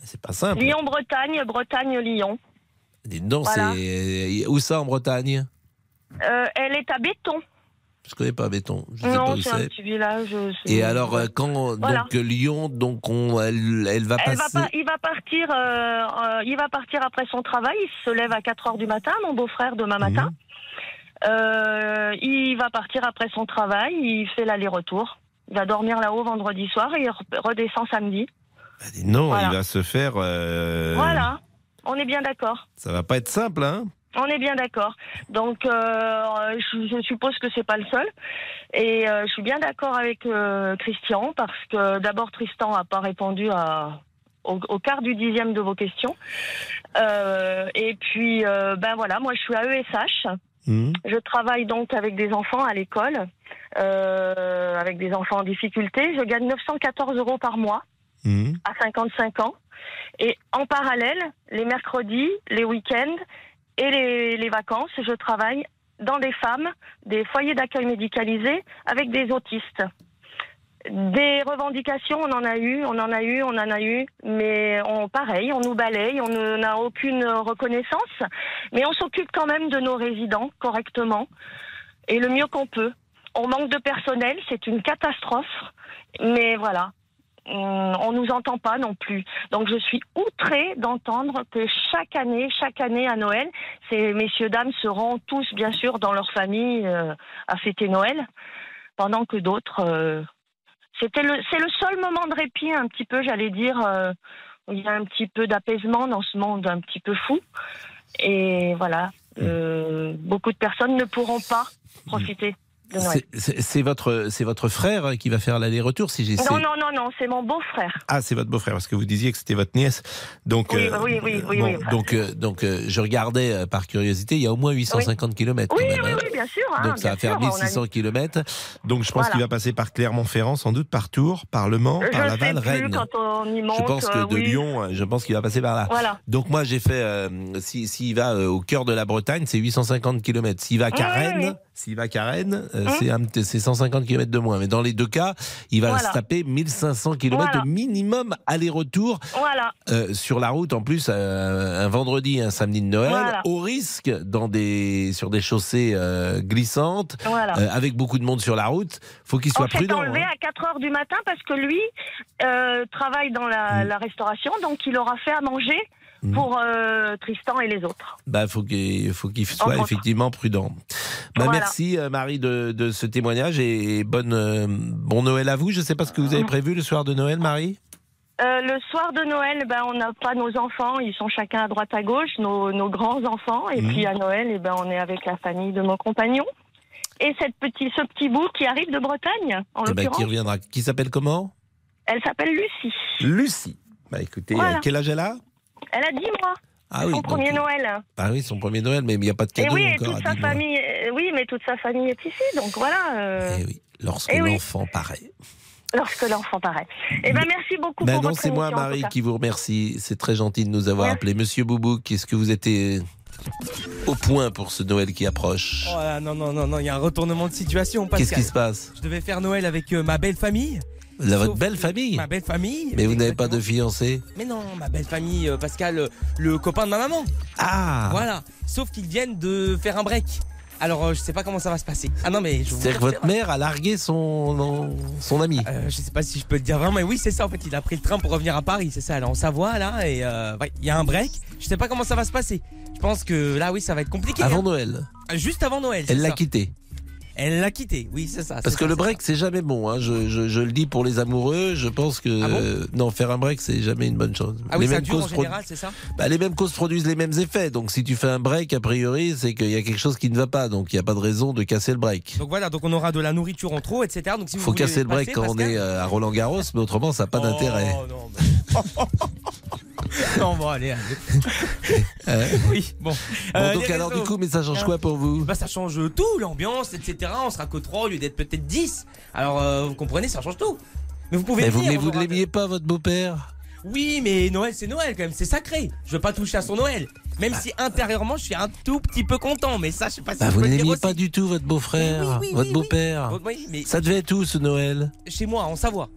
C'est pas simple. Lyon-Bretagne, Bretagne-Lyon. Donc, Voilà. c'est où ça en Bretagne? Euh, elle est à Béton. Je connais pas Béton. Je sais pas Non, où c'est un petit village. euh, Et alors, euh, quand Voilà. donc Lyon, donc on, elle, elle va Elle va passer. pas, il va partir. euh, il va partir après son travail. Il se lève à 4 heures du matin, mon beau-frère demain matin. Mhm. Euh, il va partir après son travail. Il fait l'aller-retour. Il va dormir là-haut vendredi soir et il re- redescend samedi. Bah, non, Voilà. il va se faire. euh, Voilà. On est bien d'accord. Ça va pas être simple, hein? On est bien d'accord. Donc, euh, je, je suppose que c'est pas le seul. Et euh, je suis bien d'accord avec euh, Christian parce que d'abord Tristan n'a pas répondu à, au, au quart du dixième de vos questions. Et puis, ben voilà, moi je suis à ESH. Mhm. Je travaille donc avec des enfants à l'école, avec des enfants en difficulté. Je gagne 914 euros par mois Mhm. à 55 ans. Et en parallèle, les mercredis, les week-ends et les, les vacances, je travaille dans des femmes, des foyers d'accueil médicalisés avec des autistes. Des revendications, on en a eu, on en a eu, on en a eu, mais on, pareil, on nous balaye, on n'a aucune reconnaissance, mais on s'occupe quand même de nos résidents correctement et le mieux qu'on peut. On manque de personnel, c'est une catastrophe, mais voilà, on nous entend pas non plus. Donc je suis outrée d'entendre que chaque année, chaque année à Noël, ces messieurs dames seront tous bien sûr dans leur famille euh, à fêter Noël, pendant que d'autres. euh, c'était le, c'est le seul moment de répit un petit peu, j'allais dire. euh, où il y a un petit peu d'apaisement dans ce monde un petit peu fou. Et voilà, euh, beaucoup de personnes ne pourront pas profiter de Noël. C'est- votre, frère qui va faire l'aller-retour si j'ai. Non, non, non, non, c'est mon beau-frère. Ah, c'est votre beau-frère, parce que vous disiez que c'était votre nièce. Donc, Oui, oui, oui, oui, bon, oui, enfin, donc, euh, donc euh, je regardais euh, par curiosité, il y a au moins 850 km. Oui, même, oui, hein. oui, bien sûr. hein, Donc ça va faire sûr, on a 1600 km. Donc je pense Voilà. qu'il va passer par Clermont-Ferrand, sans doute par Tours, par Le Mans, Je par Laval, Rennes. quand on y monte. je pense que euh, de. Lyon, euh, je pense qu'il va passer par là. Voilà. Donc moi j'ai fait, euh, si- s'il va euh, au cœur de la Bretagne, c'est 850 km. S'il va à Oui, Carène, oui, oui. S'il va à Carène, euh, Hum. c'est un petit- c'est 150 km de moins. Mais dans les deux cas, il va Voilà. se taper 1500 km Voilà. minimum aller-retour Voilà. euh, sur la route. En plus, euh, un vendredi, un samedi de Noël, au risque dans des sur des chaussées glissantes, avec beaucoup de monde sur la route. Faut qu'il soit on s'est prudent. enlevé hein. à 4 heures du matin parce que lui travaille dans la, Mm. la restauration, donc il aura fait à manger Mm. pour euh, Tristan et les autres. Bah, faut qu'il faut qu'il soit effectivement prudent. Bah, Voilà. Merci euh, Marie de, de ce témoignage et bonne euh, bon Noël à vous. Je sais pas ce que vous Mm. avez prévu le soir de Noël, Marie? Euh, le soir de Noël, ben, on n'a pas nos enfants, ils sont chacun à droite à gauche, nos, nos grands-enfants. Et Mhm. puis à Noël, eh ben, on est avec la famille de mon compagnon. Et cette petit, ce petit bout qui arrive de Bretagne, en Eh ben, qui reviendra. Qui s'appelle comment? Elle s'appelle Lucie. Lucie. Bah écoutez, Voilà. quel âge elle a? Elle a 10 mois, Ah oui, son premier Noël. Ah oui, son premier Noël, mais il n'y a pas de Et cadeau oui, et encore. toute sa 10 mois. famille, euh, oui, mais toute sa famille est ici, donc voilà. euh, Eh oui, lorsque Eh oui. l'enfant paraît. Lorsque l'enfant paraît. Eh ben, merci beaucoup Ben pour non, votre c'est moi, Marie, qui vous remercie. C'est très gentil de nous avoir appelés. Monsieur Boubouk, est-ce que vous êtes au point pour ce Noël qui approche? Oh là, non, non, non, non, il y a un retournement de situation, Pascal. Qu'est-ce qui se passe? Je devais faire Noël avec euh, ma belle famille. La, Votre belle famille Ma belle famille. Mais vous n'avez pas de fiancé Mais non, ma belle famille, euh, Pascal, euh, le copain de ma maman. Ah Voilà. Sauf qu'ils viennent de faire un break. Alors, euh, je sais pas comment ça va se passer. Ah non, mais je vous C'est-à-dire que votre mère a largué son, son ami. Euh, je sais pas si je peux le dire vraiment, mais oui, c'est ça en fait. Il a pris le train pour revenir à Paris, c'est ça. Elle est en Savoie là, et euh, ouais, il y a un break. Je sais pas comment ça va se passer. Je pense que là, oui, ça va être compliqué. Avant hein. Noël. Juste avant Noël. Elle l'a ça. quitté. Elle l'a quitté, oui, c'est ça. Parce que ça, le break, c'est jamais bon. hein. Je, je- je le dis pour les amoureux. Je pense que Ah bon? euh, non, faire un break, c'est jamais une bonne chose. Ah oui, les, mêmes en causes produ- général, c'est ça? Bah, les mêmes causes produisent les mêmes effets. Donc, si tu fais un break, a priori, c'est qu'il y a quelque chose qui ne va pas. Donc, il n'y a pas de raison de casser le break. Donc voilà, donc on aura de la nourriture en trop, etc. Donc si Il vous faut casser le break passer, quand on est euh, à Roland Garros, mais autrement, ça n'a pas Oh, d'intérêt. non, bah- bon, allez, allez. Euh, Oui, bon. Bon, Euh, donc alors, réseaux. du coup, mais ça change quoi pour vous Bah ça change tout, l'ambiance, etc. On sera que 3 au lieu d'être peut-être 10. Alors euh, vous comprenez, ça change tout. Mais vous pouvez Mais vous, venir, ne l'aimiez pas, votre beau-père Oui, mais Noël, c'est Noël quand même, c'est sacré. Je veux pas toucher à son Noël. Même si intérieurement, je suis un tout petit peu content, mais ça, je sais pas si Bah, je vous n'aimiez pas du tout votre beau-frère, Oui, oui, oui, votre beau-père. oui. Oui, mais Ça devait être où ce Noël? Chez moi, en Savoie.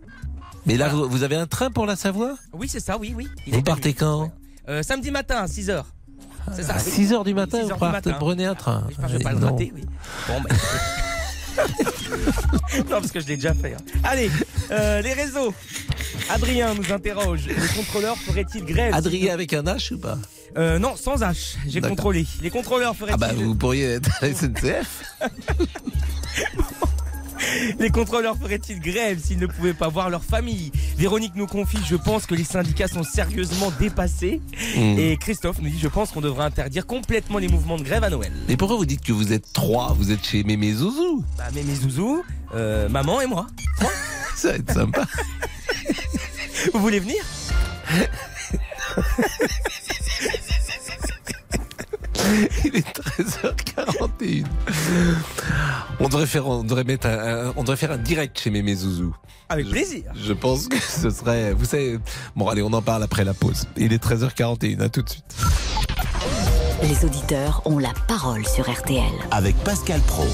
Mais là, vous vous avez un train pour la Savoie? Oui, c'est ça, oui, oui. Il Vous partez quand? Euh, Samedi matin, à 6h. C'est ça. À oui. 6 h du matin, 6 vous partez, prenez un train. Oui, je vais pas le rater, oui. Bon, bah. non, parce que je l'ai déjà fait. hein. Allez, euh, les réseaux. Adrien nous interroge. Les contrôleurs feraient-ils grève Adrien avec un H ou pas? Euh, Non, sans H. J'ai contrôlé. Les contrôleurs feraient-ils Ah bah vous pourriez être à la SNCF. Les contrôleurs feraient-ils grève s'ils ne pouvaient pas voir leur famille? Véronique nous confie Je pense que les syndicats sont sérieusement dépassés. Hmm. Et Christophe nous dit Je pense qu'on devrait interdire complètement les mouvements de grève à Noël. Mais pourquoi vous dites que vous êtes trois? Vous êtes chez Mémé Zouzou Bah, mais mes zouzous, euh, maman et moi. Ça va être sympa. Vous voulez venir? Il est 13h41. On devrait faire, on devrait mettre un, un- on devrait faire un direct chez Mémé Zouzou. Avec Je- plaisir. Je pense que ce serait, vous savez, bon allez, on en parle après la pause. Il est 13h41, à tout de suite. Les auditeurs ont la parole sur RTL. Avec Pascal Pro.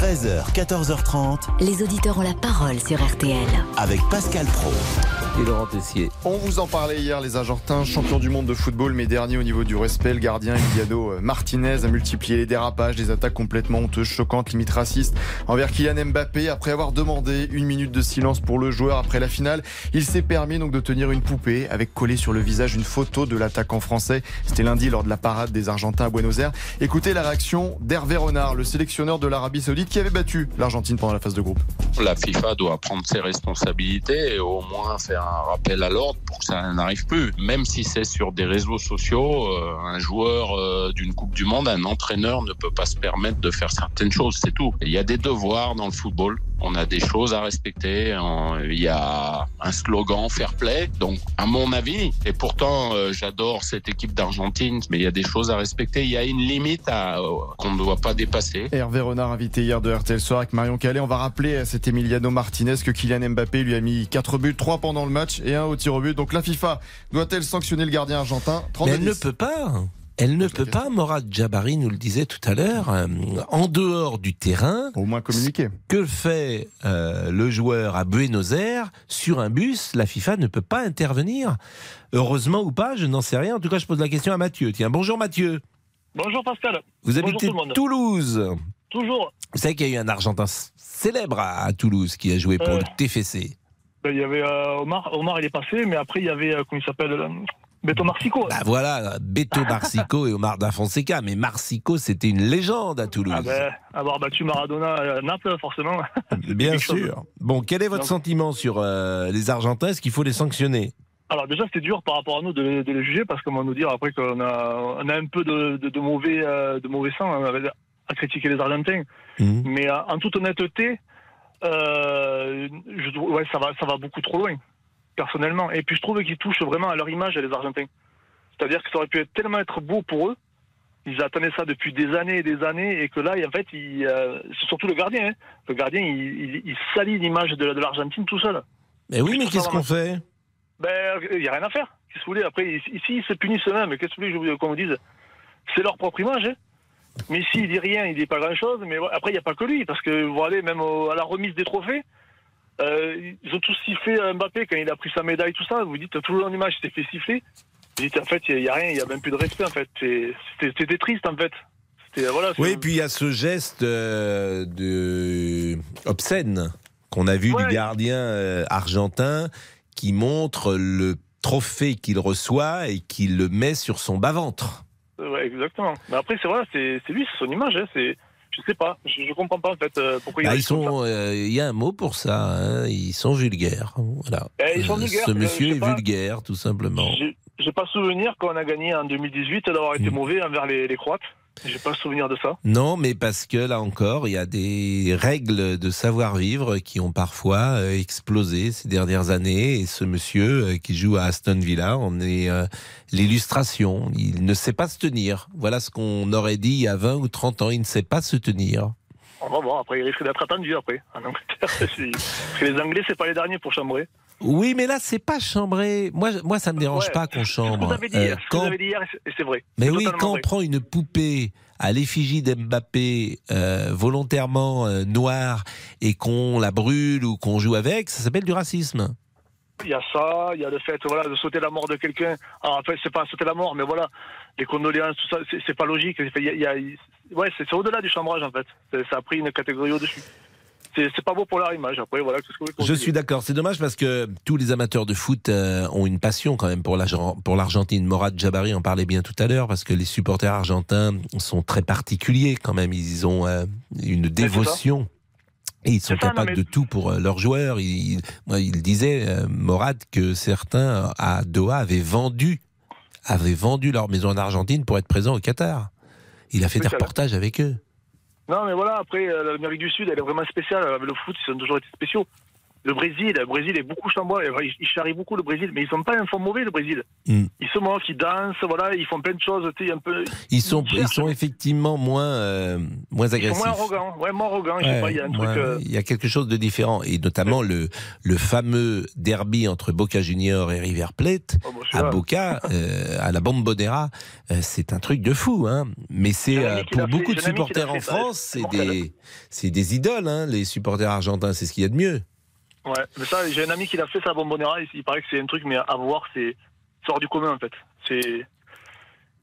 13h, 14h30. Les auditeurs ont la parole sur RTL. Avec Pascal Pro. Et Laurent Tessier. On vous en parlait hier, les Argentins, champions du monde de football, mais dernier au niveau du respect. Le gardien Emiliano euh, Martinez a multiplié les dérapages, des attaques complètement honteuses, choquantes, limite racistes envers Kylian Mbappé. Après avoir demandé une minute de silence pour le joueur après la finale, il s'est permis donc de tenir une poupée avec collé sur le visage une photo de l'attaquant français. C'était lundi lors de la parade des Argentins à Buenos Aires. Écoutez la réaction d'Hervé Renard, le sélectionneur de l'Arabie Saoudite qui avait battu l'Argentine pendant la phase de groupe. La FIFA doit prendre ses responsabilités et au moins faire un rappel à l'ordre pour que ça n'arrive plus. Même si c'est sur des réseaux sociaux, euh, un joueur euh, d'une Coupe du Monde, un entraîneur ne peut pas se permettre de faire certaines choses, c'est tout. Il y a des devoirs dans le football, on a des choses à respecter, il y a un slogan fair play, donc à mon avis, et pourtant euh, j'adore cette équipe d'Argentine, mais il y a des choses à respecter, il y a une limite à- euh, qu'on ne doit pas dépasser. Hervé Renard invité hier de RTL Soir avec Marion Calais. On va rappeler à cet Emiliano Martinez que Kylian Mbappé lui a mis 4 buts, 3 pendant le match et un au tir au but. Donc la FIFA doit-elle sanctionner le gardien argentin? Mais 32 elle ne peut pas. Elle ne peut pas, Morad Jabari nous le disait tout à l'heure, euh, en dehors du terrain. Au moins communiquer. Que fait euh, le joueur à Buenos Aires sur un bus La FIFA ne peut pas intervenir. Heureusement ou pas, je n'en sais rien. En tout cas, je pose la question à Mathieu. Tiens, bonjour Mathieu. Bonjour Pascal. Vous Bonjour habitez tout. Toulouse. Toujours. Vous savez qu'il y a eu un Argentin célèbre à, à Toulouse qui a joué pour Euh. le TFC. Ben, Il y avait euh, Omar, Omar il est passé, mais après il y avait, euh, comment il s'appelle euh, Beto Marsico. Bah voilà, Beto Marsico et Omar da Fonseca. Mais Marsico, c'était une légende à Toulouse. Ah ben, avoir battu Maradona à Naples, forcément. Bien chose. sûr. Bon, quel est votre Donc- sentiment sur euh, les Argentins? Est-ce qu'il faut les sanctionner? Alors déjà c'était dur par rapport à nous de, de les juger parce qu'on va nous dire après qu'on a, on a un peu de, de, de mauvais, euh, de mauvais sang hein, à critiquer les Argentins. Mhm. Mais euh, en toute honnêteté, euh, je ouais, ça va, ça va beaucoup trop loin, personnellement. Et puis je trouve qu'ils touchent vraiment à leur image, les Argentins. C'est-à-dire que ça aurait pu être tellement être beau pour eux. Ils attendaient ça depuis des années et des années, et que là, en fait, euh, c'est surtout le gardien. hein. Le gardien, il, il, il salit l'image de, de l'Argentine tout seul. Mais oui, mais qu'est-ce qu'on fait? Ben, il n'y a rien à faire. Qu'est-ce que vous voulez? Après, ici, ils se punissent eux-mêmes. Qu'est-ce que vous voulez qu'on vous dise? C'est leur propre image. hein. Mais ici, il dit rien, il dit pas grand-chose. Mais après, il n'y a pas que lui. Parce que vous voyez, même au- à la remise des trophées, euh, ils ont tous sifflé à Mbappé quand il a pris sa médaille, tout ça. Vous dites, toujours en image, il s'est fait siffler. Vous dites, en fait, il n'y a, rien, il n'y a même plus de respect, en fait. C'était triste, en fait. Voilà, Oui, et puis il y a ce geste euh, de obscène qu'on a vu Ouais. du gardien euh, argentin qui montre le trophée qu'il reçoit et qui le met sur son bas-ventre. Ouais, exactement. Mais après, c'est vrai, c'est c'est lui, c'est son image. Hein, c'est, je sais pas, je, je comprends pas en fait euh, pourquoi il Bah, ils ça. sont, euh, il y a un mot pour ça. hein, ils sont vulgaires. Voilà. Eh, ils sont Euh, vulgaires, Ce je- monsieur est pas. vulgaire, tout simplement. J'ai- pas souvenir quand on a gagné en 2018 d'avoir été mauvais envers les, les Croates. J'ai pas souvenir de ça. Non, mais parce que là encore, il y a des règles de savoir-vivre qui ont parfois euh, explosé ces dernières années. Et ce monsieur euh, qui joue à Aston Villa en est euh, l'illustration. Il ne sait pas se tenir. Voilà ce qu'on aurait dit il y a 20 ou 30 ans. Il ne sait pas se tenir. On va voir. Après, il risque d'être attendu après en Angleterre. Parce que les Anglais, c'est pas les derniers pour chambrer. Oui, mais là, c'est pas chambré. Moi, moi, ça me dérange Ouais, pas qu'on que vous chambre. avez dit, Euh, quand- vous avez dit hier, et c'est- vrai. Mais oui, quand on prend une poupée à l'effigie d'Mbappé euh, volontairement euh, noire et qu'on la brûle ou qu'on joue avec, ça s'appelle du racisme. Il y a ça, il y a le fait voilà, de sauter la mort de quelqu'un. Alors, après, c'est pas sauter la mort, mais voilà, les condoléances, tout ça, c'est- pas logique. Il y a- il y a- ouais, c'est au-delà du chambrage, en fait. Ça a pris une catégorie au-dessus. C'est pas beau pour leur image. Après, voilà, qu'est-ce que vous voulez qu'on Je suis d'accord. C'est dommage parce que tous les amateurs de foot euh, ont une passion quand même pour l'Argen- pour l'Argentine. Morad Jabari en parlait bien tout à l'heure parce que les supporters argentins sont très particuliers quand même. Ils ont euh, une dévotion. Et ils sont capables mais- de tout pour euh, leurs joueurs. Il, disait, euh, Morad, que certains à Doha avaient vendu, avaient vendu leur maison en Argentine pour être présents au Qatar. Il a fait Oui, des reportages avec eux. Non, mais voilà, après, euh, l'Amérique du Sud, elle est vraiment spéciale. Avec le foot, ils ont toujours été spéciaux. Le Brésil, le Brésil est beaucoup chambois. Ils, charrient beaucoup le Brésil, mais ils sont pas un fond mauvais, le Brésil. Mm. Ils se moquent, ils dansent, voilà, ils font plein de choses, un peu. Ils sont, ils sont effectivement moins, euh, moins Ils sont agressifs. moins arrogants, ouais, moins arrogants. je sais Ouais, pas, il y a un moi, truc. euh, il y a quelque chose de différent et notamment le le fameux derby entre Boca Junior et River Plate oh, bon, à. Boca euh, à la Bombonera euh, c'est un truc de fou hein mais c'est pour fait, beaucoup de supporters en France c'est mortel. des c'est des idoles hein, les supporters argentins c'est ce qu'il y a de mieux Ouais, mais ça, j'ai un ami qui l'a fait, ça, à Bombonera. Il, il paraît que c'est un truc, mais à voir, c'est hors du commun, en fait. C'est.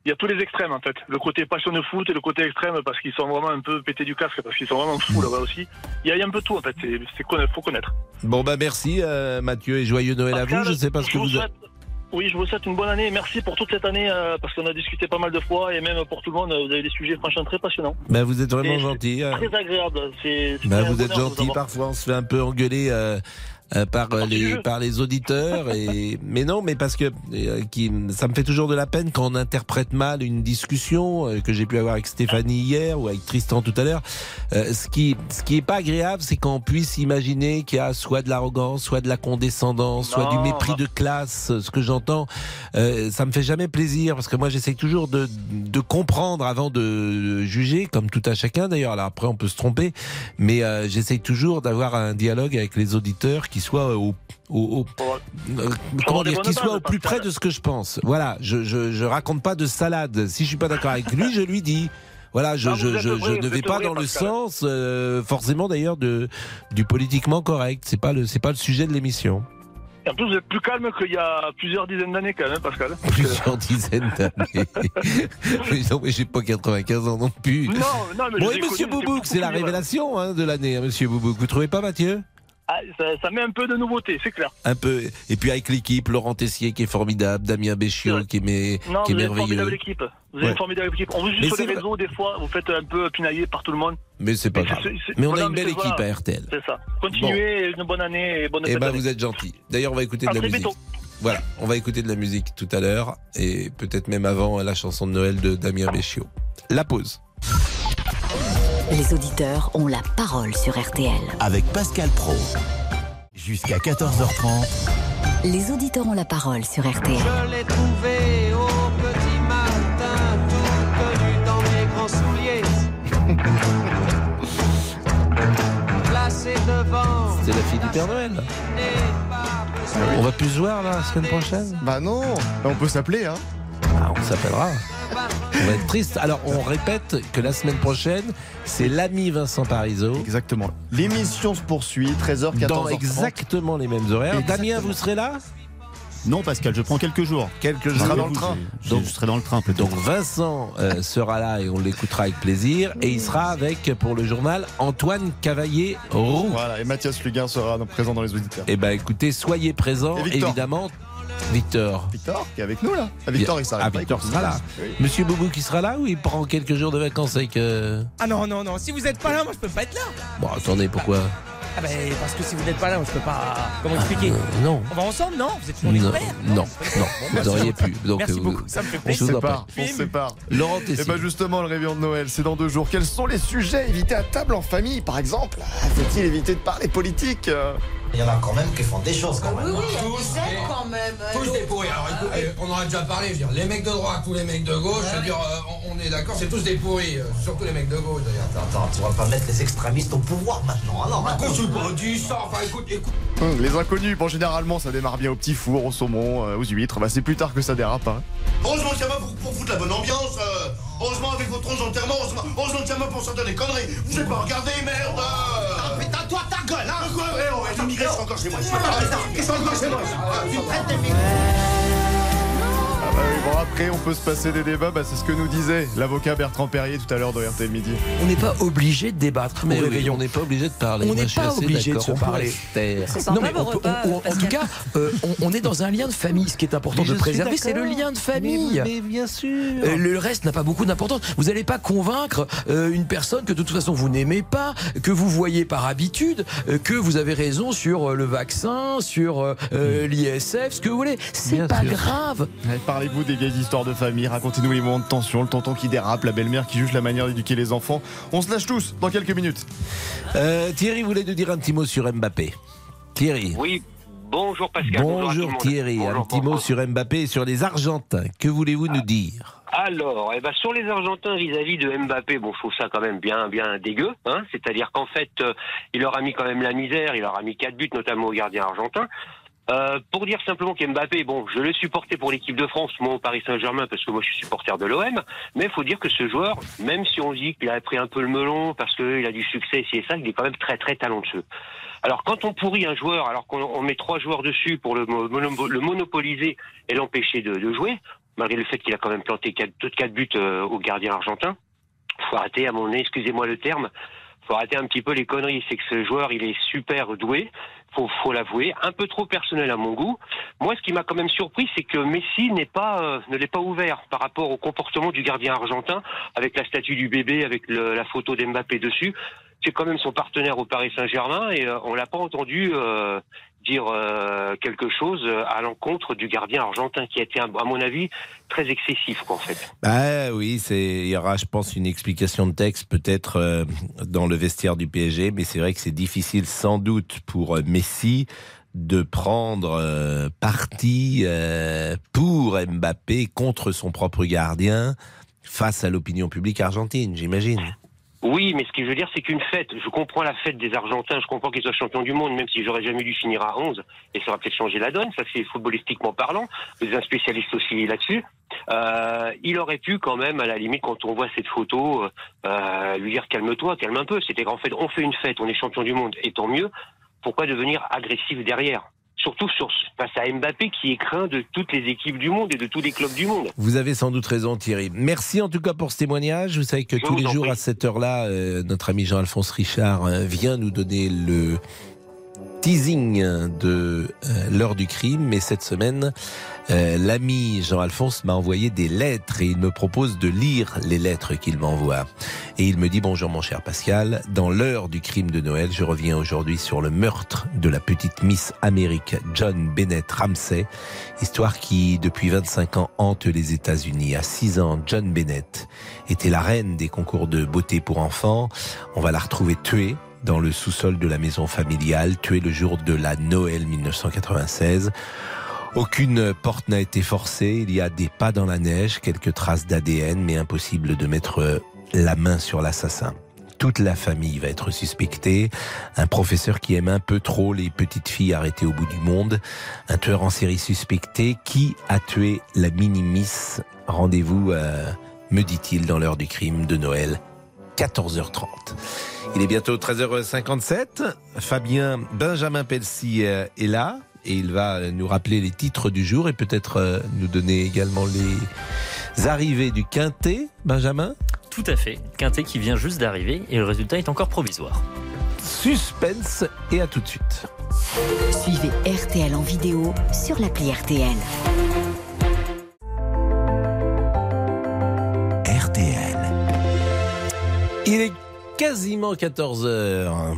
Il y a tous les extrêmes, en fait. Le côté passion de foot et le côté extrême, parce qu'ils sont vraiment un peu pétés du casque, parce qu'ils sont vraiment fous là-bas aussi. Il y, a, il y a un peu tout, en fait. C'est c'est conna- faut connaître. bon bah merci euh, Mathieu et joyeux Noël à vous je sais pas ce que vous souhaite- Oui, je vous souhaite une bonne année. Merci pour toute cette année, euh, parce qu'on a discuté pas mal de fois, et même pour tout le monde, vous avez des sujets franchement très passionnants. bah, vous êtes vraiment Et gentil hein. Très agréable. C'est. c'est Bah, un vous êtes gentil, parfois on se fait un peu engueuler euh, euh, par euh, les par les auditeurs et mais non mais parce que euh, qui ça me fait toujours de la peine quand on interprète mal une discussion euh, que j'ai pu avoir avec Stéphanie hier ou avec Tristan tout à l'heure. Euh, ce qui ce qui est pas agréable c'est qu'on puisse imaginer qu'il y a soit de l'arrogance soit de la condescendance soit du mépris de classe ce que j'entends. Euh, ça me fait jamais plaisir parce que moi j'essaie toujours de de comprendre avant de juger comme tout à chacun d'ailleurs. Alors après on peut se tromper mais euh, j'essaye toujours d'avoir un dialogue avec les auditeurs qui soit au, au, au- euh, comment des dire, bonnes qui soit au plus près de ce que je pense. Voilà, je, je, je raconte pas de salade. Si je suis pas d'accord avec lui, je lui dis. Voilà, je, Non, je, vous êtes je, vrai, je ne vais pas vrai, dans le sens euh, forcément d'ailleurs de du politiquement correct. C'est pas le c'est pas le sujet de l'émission. Et en plus, vous êtes plus calme qu'il y a plusieurs dizaines d'années, quand même, hein, Pascal. Plusieurs dizaines d'années. Mais non, mais j'ai pas 95 ans non plus. Non, non, mais Bon, et Monsieur c'était c'est la révélation hein, de l'année, hein, Monsieur Boubouk. Vous trouvez pas, Mathieu? Ah, ça, ça met un peu de nouveauté, c'est clair. un peu. Et puis avec l'équipe, Laurent Tessier qui est formidable, Damien Béchiot qui est, mé- Non, qui est vous avez une formidable merveilleux. équipe. Vous avez Ouais. une formidable équipe. On vous Mais juste sur les réseaux, des fois, vous faites un peu pinailler par tout le monde. Mais c'est pas Mais grave. Mais on voilà, a une belle équipe voilà. à RTL. C'est ça. Continuez, une bonne année et bonne Eh ben, vous êtes gentil. D'ailleurs, on va écouter À de la musique. bientôt. Voilà, on va écouter de la musique tout à l'heure et peut-être même avant la chanson de Noël de Damien Béchiot. La pause. Les auditeurs ont la parole sur RTL. Avec Pascal Pro. Jusqu'à 14h30. Les auditeurs ont la parole sur RTL. Je l'ai trouvé au petit matin, tout connu dans mes grands souliers. Placé devant. C'est la fille du Père Noël. On va plus se voir là, la semaine prochaine Bah non, on peut s'appeler, hein. Ah, on s'appellera. On va être triste. Alors, on répète que la semaine prochaine, c'est l'ami Vincent Parisot. Exactement. L'émission se poursuit, 13h, 14h30. Dans exactement les mêmes horaires. Damien, vous serez là? Non, Pascal, je prends quelques jours. Quelques Je jours. serai dans le train. Je, je serai dans le train peut-être. Donc Vincent euh, sera là et on l'écoutera avec plaisir. Et il sera avec, pour le journal, Antoine Cavaillé-Roux. Voilà, et Mathias Luguin sera présent dans les auditeurs. Eh ben écoutez, soyez présents, évidemment. Victor. Victor qui est avec nous là. Ah, Victor, il s'arrête Ah, pas, Victor il sera là. Oui. Monsieur Boubou qui sera là ou il prend quelques jours de vacances avec. euh, Ah non, non, non, si vous êtes pas là, moi je peux pas être là. Bon, attendez, pourquoi? Ah ben parce que si vous n'êtes pas là, moi je peux pas. Comment expliquer? Euh, Non. On va ensemble, non? Vous êtes mon Non, expert non, non, Bon, vous merci auriez pu. Donc, Merci euh, beaucoup, ça me fait On plaisir. se vous en sépare, on se sépare. Laurent Et Tessier. bah justement, le réveillon de Noël, c'est dans deux jours. Quels sont les sujets à éviter à table en famille, par exemple? Ah, Faut-il éviter de parler politique Euh, Il y en a quand même qui font des choses quand même. Oui, oui, hein. tous, quand même. Tous des pourris. Alors écoutez, on en a déjà parlé. Je veux dire, les mecs de droite ou les mecs de gauche, je veux dire, euh, on, est d'accord, c'est tous des pourris. euh, surtout les mecs de gauche d'ailleurs. Attends, tu vas pas mettre les extrémistes au pouvoir maintenant. Alors, Bah, qu'on se pas dit ça, enfin écoute, écoute. Hum, Les inconnus, bon, généralement, ça démarre bien au petit four, au saumon, euh, aux huîtres. Bah, c'est plus tard que ça dérape. Hein. Heureusement qu'il y a pas pour, pour foutre la bonne ambiance. euh. heureusement avec vos troncs enterrements. Heureusement, heureusement qu'il y a pas pour sortir des conneries. Vous êtes pas regardé, merde. Ah, putain, gueule, hein. Quoi Eh, oh, les chez moi. Ah, encore chez moi. Ah, Ah bon, après, on peut se passer des débats. Bah, c'est ce que nous disait l'avocat Bertrand Perrier tout à l'heure de RTL Midi. On n'est pas obligé de débattre. Mais au oui, réveillon. on n'est pas obligé de parler. On n'est pas obligé de se parler. Non, mais vos on peut- repas, on- on- en tout cas, euh, on, on est dans un lien de famille. Ce qui est important Mais de préserver, c'est le lien de famille. Mais, mais bien sûr. Euh, le reste n'a pas beaucoup d'importance. Vous n'allez pas convaincre euh, une personne que de toute façon vous n'aimez pas, que vous voyez par habitude, euh, que vous avez raison sur euh, le vaccin, sur l'ISF, ce que vous voulez. C'est pas sûr. grave. Allez, Parlez-vous des vieilles histoires de famille, racontez-nous les moments de tension, le tonton qui dérape, la belle-mère qui juge la manière d'éduquer les enfants. On se lâche tous dans quelques minutes. Euh, Thierry voulait nous dire un petit mot sur Mbappé. Thierry. Oui, bonjour Pascal. Bonjour. Thierry, un Bonjour, petit mot sur Mbappé et sur les Argentins. Que voulez-vous nous dire? Alors, eh ben, sur les Argentins vis-à-vis de Mbappé, bon, je trouve ça quand même bien, bien dégueu. Hein C'est-à-dire qu'en fait, euh, il leur a mis quand même la misère. Il leur a mis quatre buts, notamment au gardien argentin. Euh, pour dire simplement qu'Mbappé, bon, je le supportais pour l'équipe de France, moi au Paris Saint-Germain, parce que moi je suis supporter de l'OM, mais il faut dire que ce joueur, même si on dit qu'il a pris un peu le melon parce qu'il a du succès, c'est ça, il est quand même très très talentueux. Alors quand on pourrit un joueur, alors qu'on on met trois joueurs dessus pour le, mo- mono- le monopoliser et l'empêcher de, jouer, malgré le fait qu'il a quand même planté quatre, quatre buts euh, au gardien argentin, faut arrêter à mon excusez-moi le terme, faut arrêter un petit peu les conneries. C'est que ce joueur, il est super doué, faut, faut l'avouer, un peu trop personnel à mon goût. Moi, ce qui m'a quand même surpris, c'est que Messi n'est pas, euh, ne l'est pas ouvert par rapport au comportement du gardien argentin, avec la statue du bébé, avec la photo d'Mbappé dessus. C'est quand même son partenaire au Paris Saint-Germain et euh, on l'a pas entendu euh, dire euh, quelque chose à l'encontre du gardien argentin, qui a été, à mon avis, très excessif, en fait. Bah oui, il y aura, je pense, une explication de texte peut-être dans le vestiaire du PSG, mais c'est vrai que c'est difficile sans doute pour Messi de prendre parti pour Mbappé contre son propre gardien face à l'opinion publique argentine, j'imagine. Oui, mais ce que je veux dire, c'est qu'une fête, je comprends la fête des Argentins, je comprends qu'ils soient champions du monde, même si j'aurais jamais dû finir à 11, et ça va peut-être changer la donne, ça c'est footballistiquement parlant, vous êtes un spécialiste aussi là-dessus. Euh, il aurait pu quand même, à la limite, quand on voit cette photo, euh, lui dire calme-toi, calme un peu. C'était qu'en fait, on fait une fête, on est champion du monde, et tant mieux. Pourquoi devenir agressif derrière? Surtout sur, face à Mbappé qui est craint de toutes les équipes du monde et de tous les clubs du monde. Vous avez sans doute raison Thierry. Merci en tout cas pour ce témoignage. Vous savez que Je tous les jours prie. à cette heure-là, euh, notre ami Jean-Alphonse Richard euh, vient nous donner le teasing de euh, l'heure du crime. Mais cette semaine, euh, l'ami Jean-Alphonse m'a envoyé des lettres et il me propose de lire les lettres qu'il m'envoie. Et il me dit bonjour mon cher Pascal, dans l'heure du crime de Noël, je reviens aujourd'hui sur le meurtre de la petite Miss Amérique John Bennett Ramsey, histoire qui depuis 25 ans hante les États-Unis. À 6 ans, John Bennett était la reine des concours de beauté pour enfants. On va la retrouver tuée dans le sous-sol de la maison familiale, tuée le jour de la Noël 1996. Aucune porte n'a été forcée, il y a des pas dans la neige, quelques traces d'ADN, mais impossible de mettre la main sur l'assassin. Toute la famille va être suspectée. Un professeur qui aime un peu trop les petites filles arrêtées au bout du monde. Un tueur en série suspecté qui a tué la mini-miss? Rendez-vous, euh, me dit-il, dans l'heure du crime de Noël, 14h30. Il est bientôt 13h57. Fabien Benjamin Pelsi euh, est là et il va nous rappeler les titres du jour et peut-être euh, nous donner également les arrivées du quintet. Benjamin? Tout à fait. Quintet qui vient juste d'arriver et le résultat est encore provisoire. Suspense et à tout de suite. Suivez RTL en vidéo sur l'appli RTL. RTL. Il est quasiment 14 heures.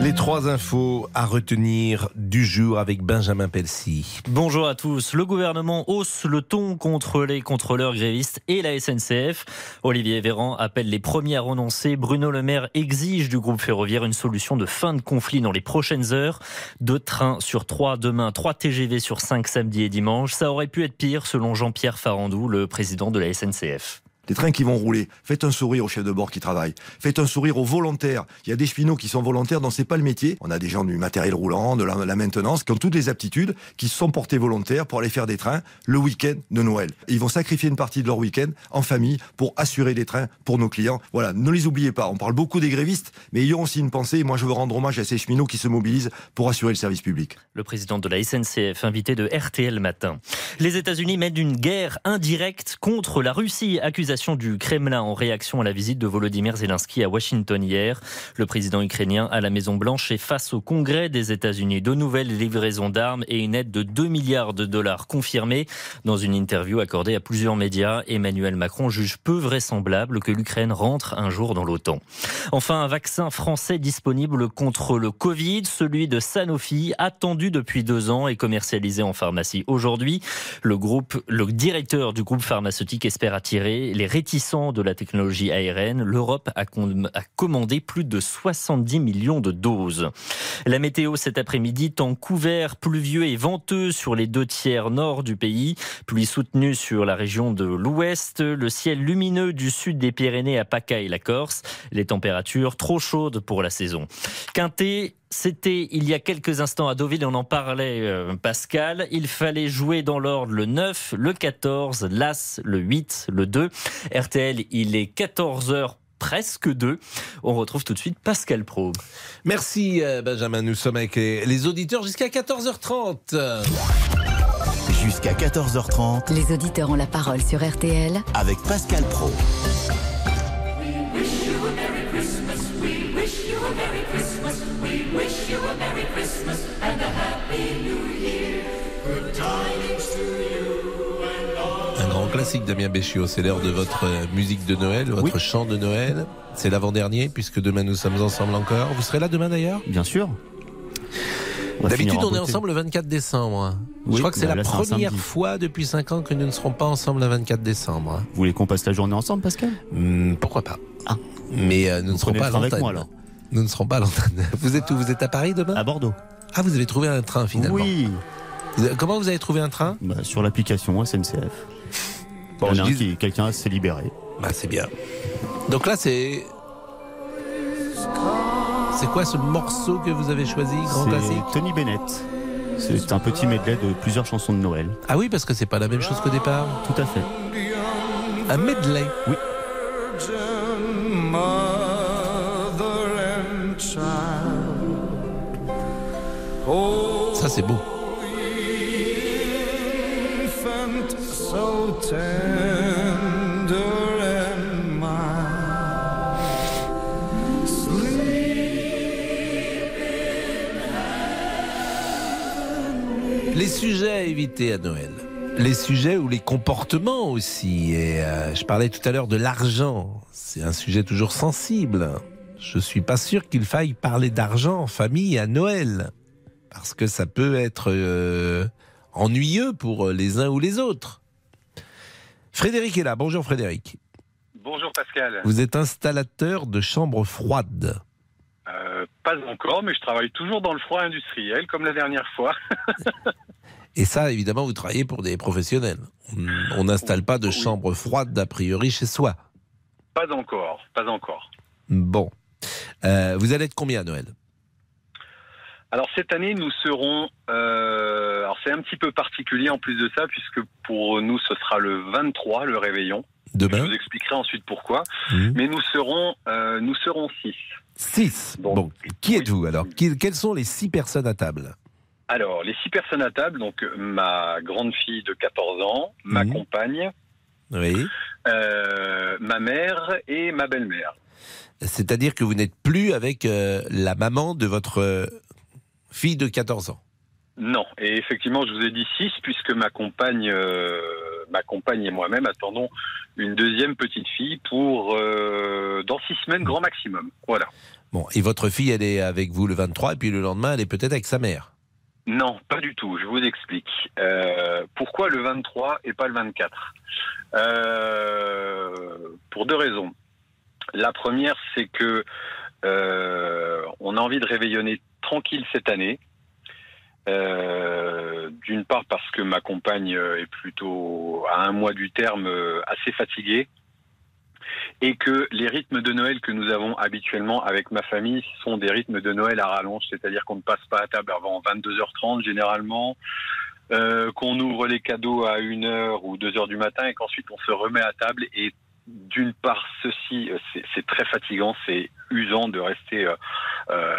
Les trois infos à retenir du jour avec Benjamin Pelsi. Bonjour à tous. Le gouvernement hausse le ton contre les contrôleurs grévistes et la SNCF. Olivier Véran appelle les premiers à renoncer. Bruno Le Maire exige du groupe ferroviaire une solution de fin de conflit dans les prochaines heures. Deux trains sur trois demain, trois TGV sur cinq samedi et dimanche. Ça aurait pu être pire selon Jean-Pierre Farandou, le président de la SNCF. Les trains qui vont rouler, faites un sourire aux chefs de bord qui travaillent. Faites un sourire aux volontaires. Il y a des cheminots qui sont volontaires dont c'est pas le métier. On a des gens du matériel roulant, de la, maintenance, qui ont toutes les aptitudes, qui sont portés volontaires pour aller faire des trains le week-end de Noël. Ils vont sacrifier une partie de leur week-end en famille pour assurer des trains pour nos clients. Voilà, ne les oubliez pas. On parle beaucoup des grévistes, mais il y a aussi une pensée. Moi, je veux rendre hommage à ces cheminots qui se mobilisent pour assurer le service public. Le président de la SNCF, invité de RTL Matin. Les États-Unis mènent une guerre indirecte contre la Russie. Accusation du Kremlin en réaction à la visite de Volodymyr Zelensky à Washington hier. Le président ukrainien à la Maison Blanche est face au Congrès des États-Unis. De nouvelles livraisons d'armes et une aide de 2 milliards de dollars confirmée. Dans une interview accordée à plusieurs médias, Emmanuel Macron juge peu vraisemblable que l'Ukraine rentre un jour dans l'OTAN. Enfin, un vaccin français disponible contre le Covid, celui de Sanofi, attendu depuis deux ans et commercialisé en pharmacie aujourd'hui. Le groupe, le directeur du groupe pharmaceutique espère attirer les réticents de la technologie ARN, l'Europe a, commandé plus de 70 millions de doses. La météo cet après-midi, temps couvert, pluvieux et venteux sur les deux tiers nord du pays, pluie soutenue sur la région de l'ouest, le ciel lumineux du sud des Pyrénées à PACA et la Corse, les températures trop chaudes pour la saison. Quintet, c'était il y a quelques instants à Deauville, on en parlait euh, Pascal, il fallait jouer dans l'ordre le 9, le 14, l'As, le 8, le 2. RTL, il est 14h presque 2. On retrouve tout de suite Pascal Pro. Merci euh, Benjamin, nous sommes avec les auditeurs jusqu'à 14h30. Jusqu'à 14h30. Les auditeurs ont la parole sur RTL avec Pascal Pro. Classique Damien Béchiot, c'est l'heure de votre musique de Noël, votre oui. chant de Noël. C'est l'avant-dernier puisque demain nous sommes ensemble encore. Vous serez là demain d'ailleurs? Bien sûr. D'habitude, on est ensemble le 24 décembre. Oui, je crois que c'est la là, première fois depuis 5 ans que nous ne serons pas ensemble le 24 décembre. Vous voulez qu'on passe la journée ensemble, Pascal? Mmh, Pourquoi pas ah. Mais euh, nous, ne serons pas à l'antenne. Nous ne serons pas à l'antenne. Vous êtes où? Vous êtes à Paris demain? À Bordeaux. Ah, vous avez trouvé un train finalement Oui. Comment vous avez trouvé un train? Bah, Sur l'application SNCF. Bon, dis... qui, quelqu'un s'est libéré. Bah, c'est bien. Donc là, c'est. C'est quoi ce morceau que vous avez choisi, grand classique Tony Bennett. C'est un petit medley de plusieurs chansons de Noël. Ah oui, parce que c'est pas la même chose qu'au départ. Tout à fait. Un medley. Oui. Ça c'est beau. Les sujets à éviter à Noël. Les sujets ou les comportements aussi. Et euh, je parlais tout à l'heure de l'argent. C'est un sujet toujours sensible. Je suis pas sûr qu'il faille parler d'argent en famille à Noël. Parce que ça peut être euh, ennuyeux pour les uns ou les autres. Frédéric est là. Bonjour Frédéric. Bonjour Pascal. Vous êtes installateur de chambres froides. Euh, pas encore, mais je travaille toujours dans le froid industriel, comme la dernière fois. Et ça, évidemment, vous travaillez pour des professionnels. On n'installe pas de Oui. chambre froide, d'a priori, chez soi. Pas encore, pas encore. Bon. Euh, vous allez être combien à Noël? Alors cette année, nous serons. euh, alors c'est un petit peu particulier en plus de ça, puisque pour nous, ce sera le 23, le réveillon. Demain Je vous expliquerai ensuite pourquoi. Mhm. Mais nous serons, euh, nous serons six. 6. Bon. Qui êtes-vous alors? Quelles sont les six personnes à table? Alors, les six personnes à table, donc ma grande fille de 14 ans, ma Mhm. compagne, Oui. euh, ma mère et ma belle-mère. C'est-à-dire que vous n'êtes plus avec euh, la maman de votre fille de 14 ans. Non, et effectivement, je vous ai dit 6 puisque ma compagne, euh, ma compagne et moi-même attendons une deuxième petite fille pour euh, dans six semaines grand maximum. Voilà. Bon, et votre fille, elle est avec vous le 23, et puis le lendemain, elle est peut-être avec sa mère. Non, pas du tout. Je vous explique. Euh, pourquoi le 23 et pas le 24 Euh, Pour deux raisons. La première, c'est que euh, on a envie de réveillonner tranquille cette année. Euh, D'une part parce que ma compagne euh, est plutôt à un mois du terme assez fatiguée. Et que les rythmes de Noël que nous avons habituellement avec ma famille sont des rythmes de Noël à rallonge, c'est-à-dire qu'on ne passe pas à table avant 22h30 généralement, qu'on ouvre les cadeaux à 1h ou 2h du matin et qu'ensuite on se remet à table et d'une part, ceci, euh, c'est- très fatigant, c'est usant de rester euh, euh,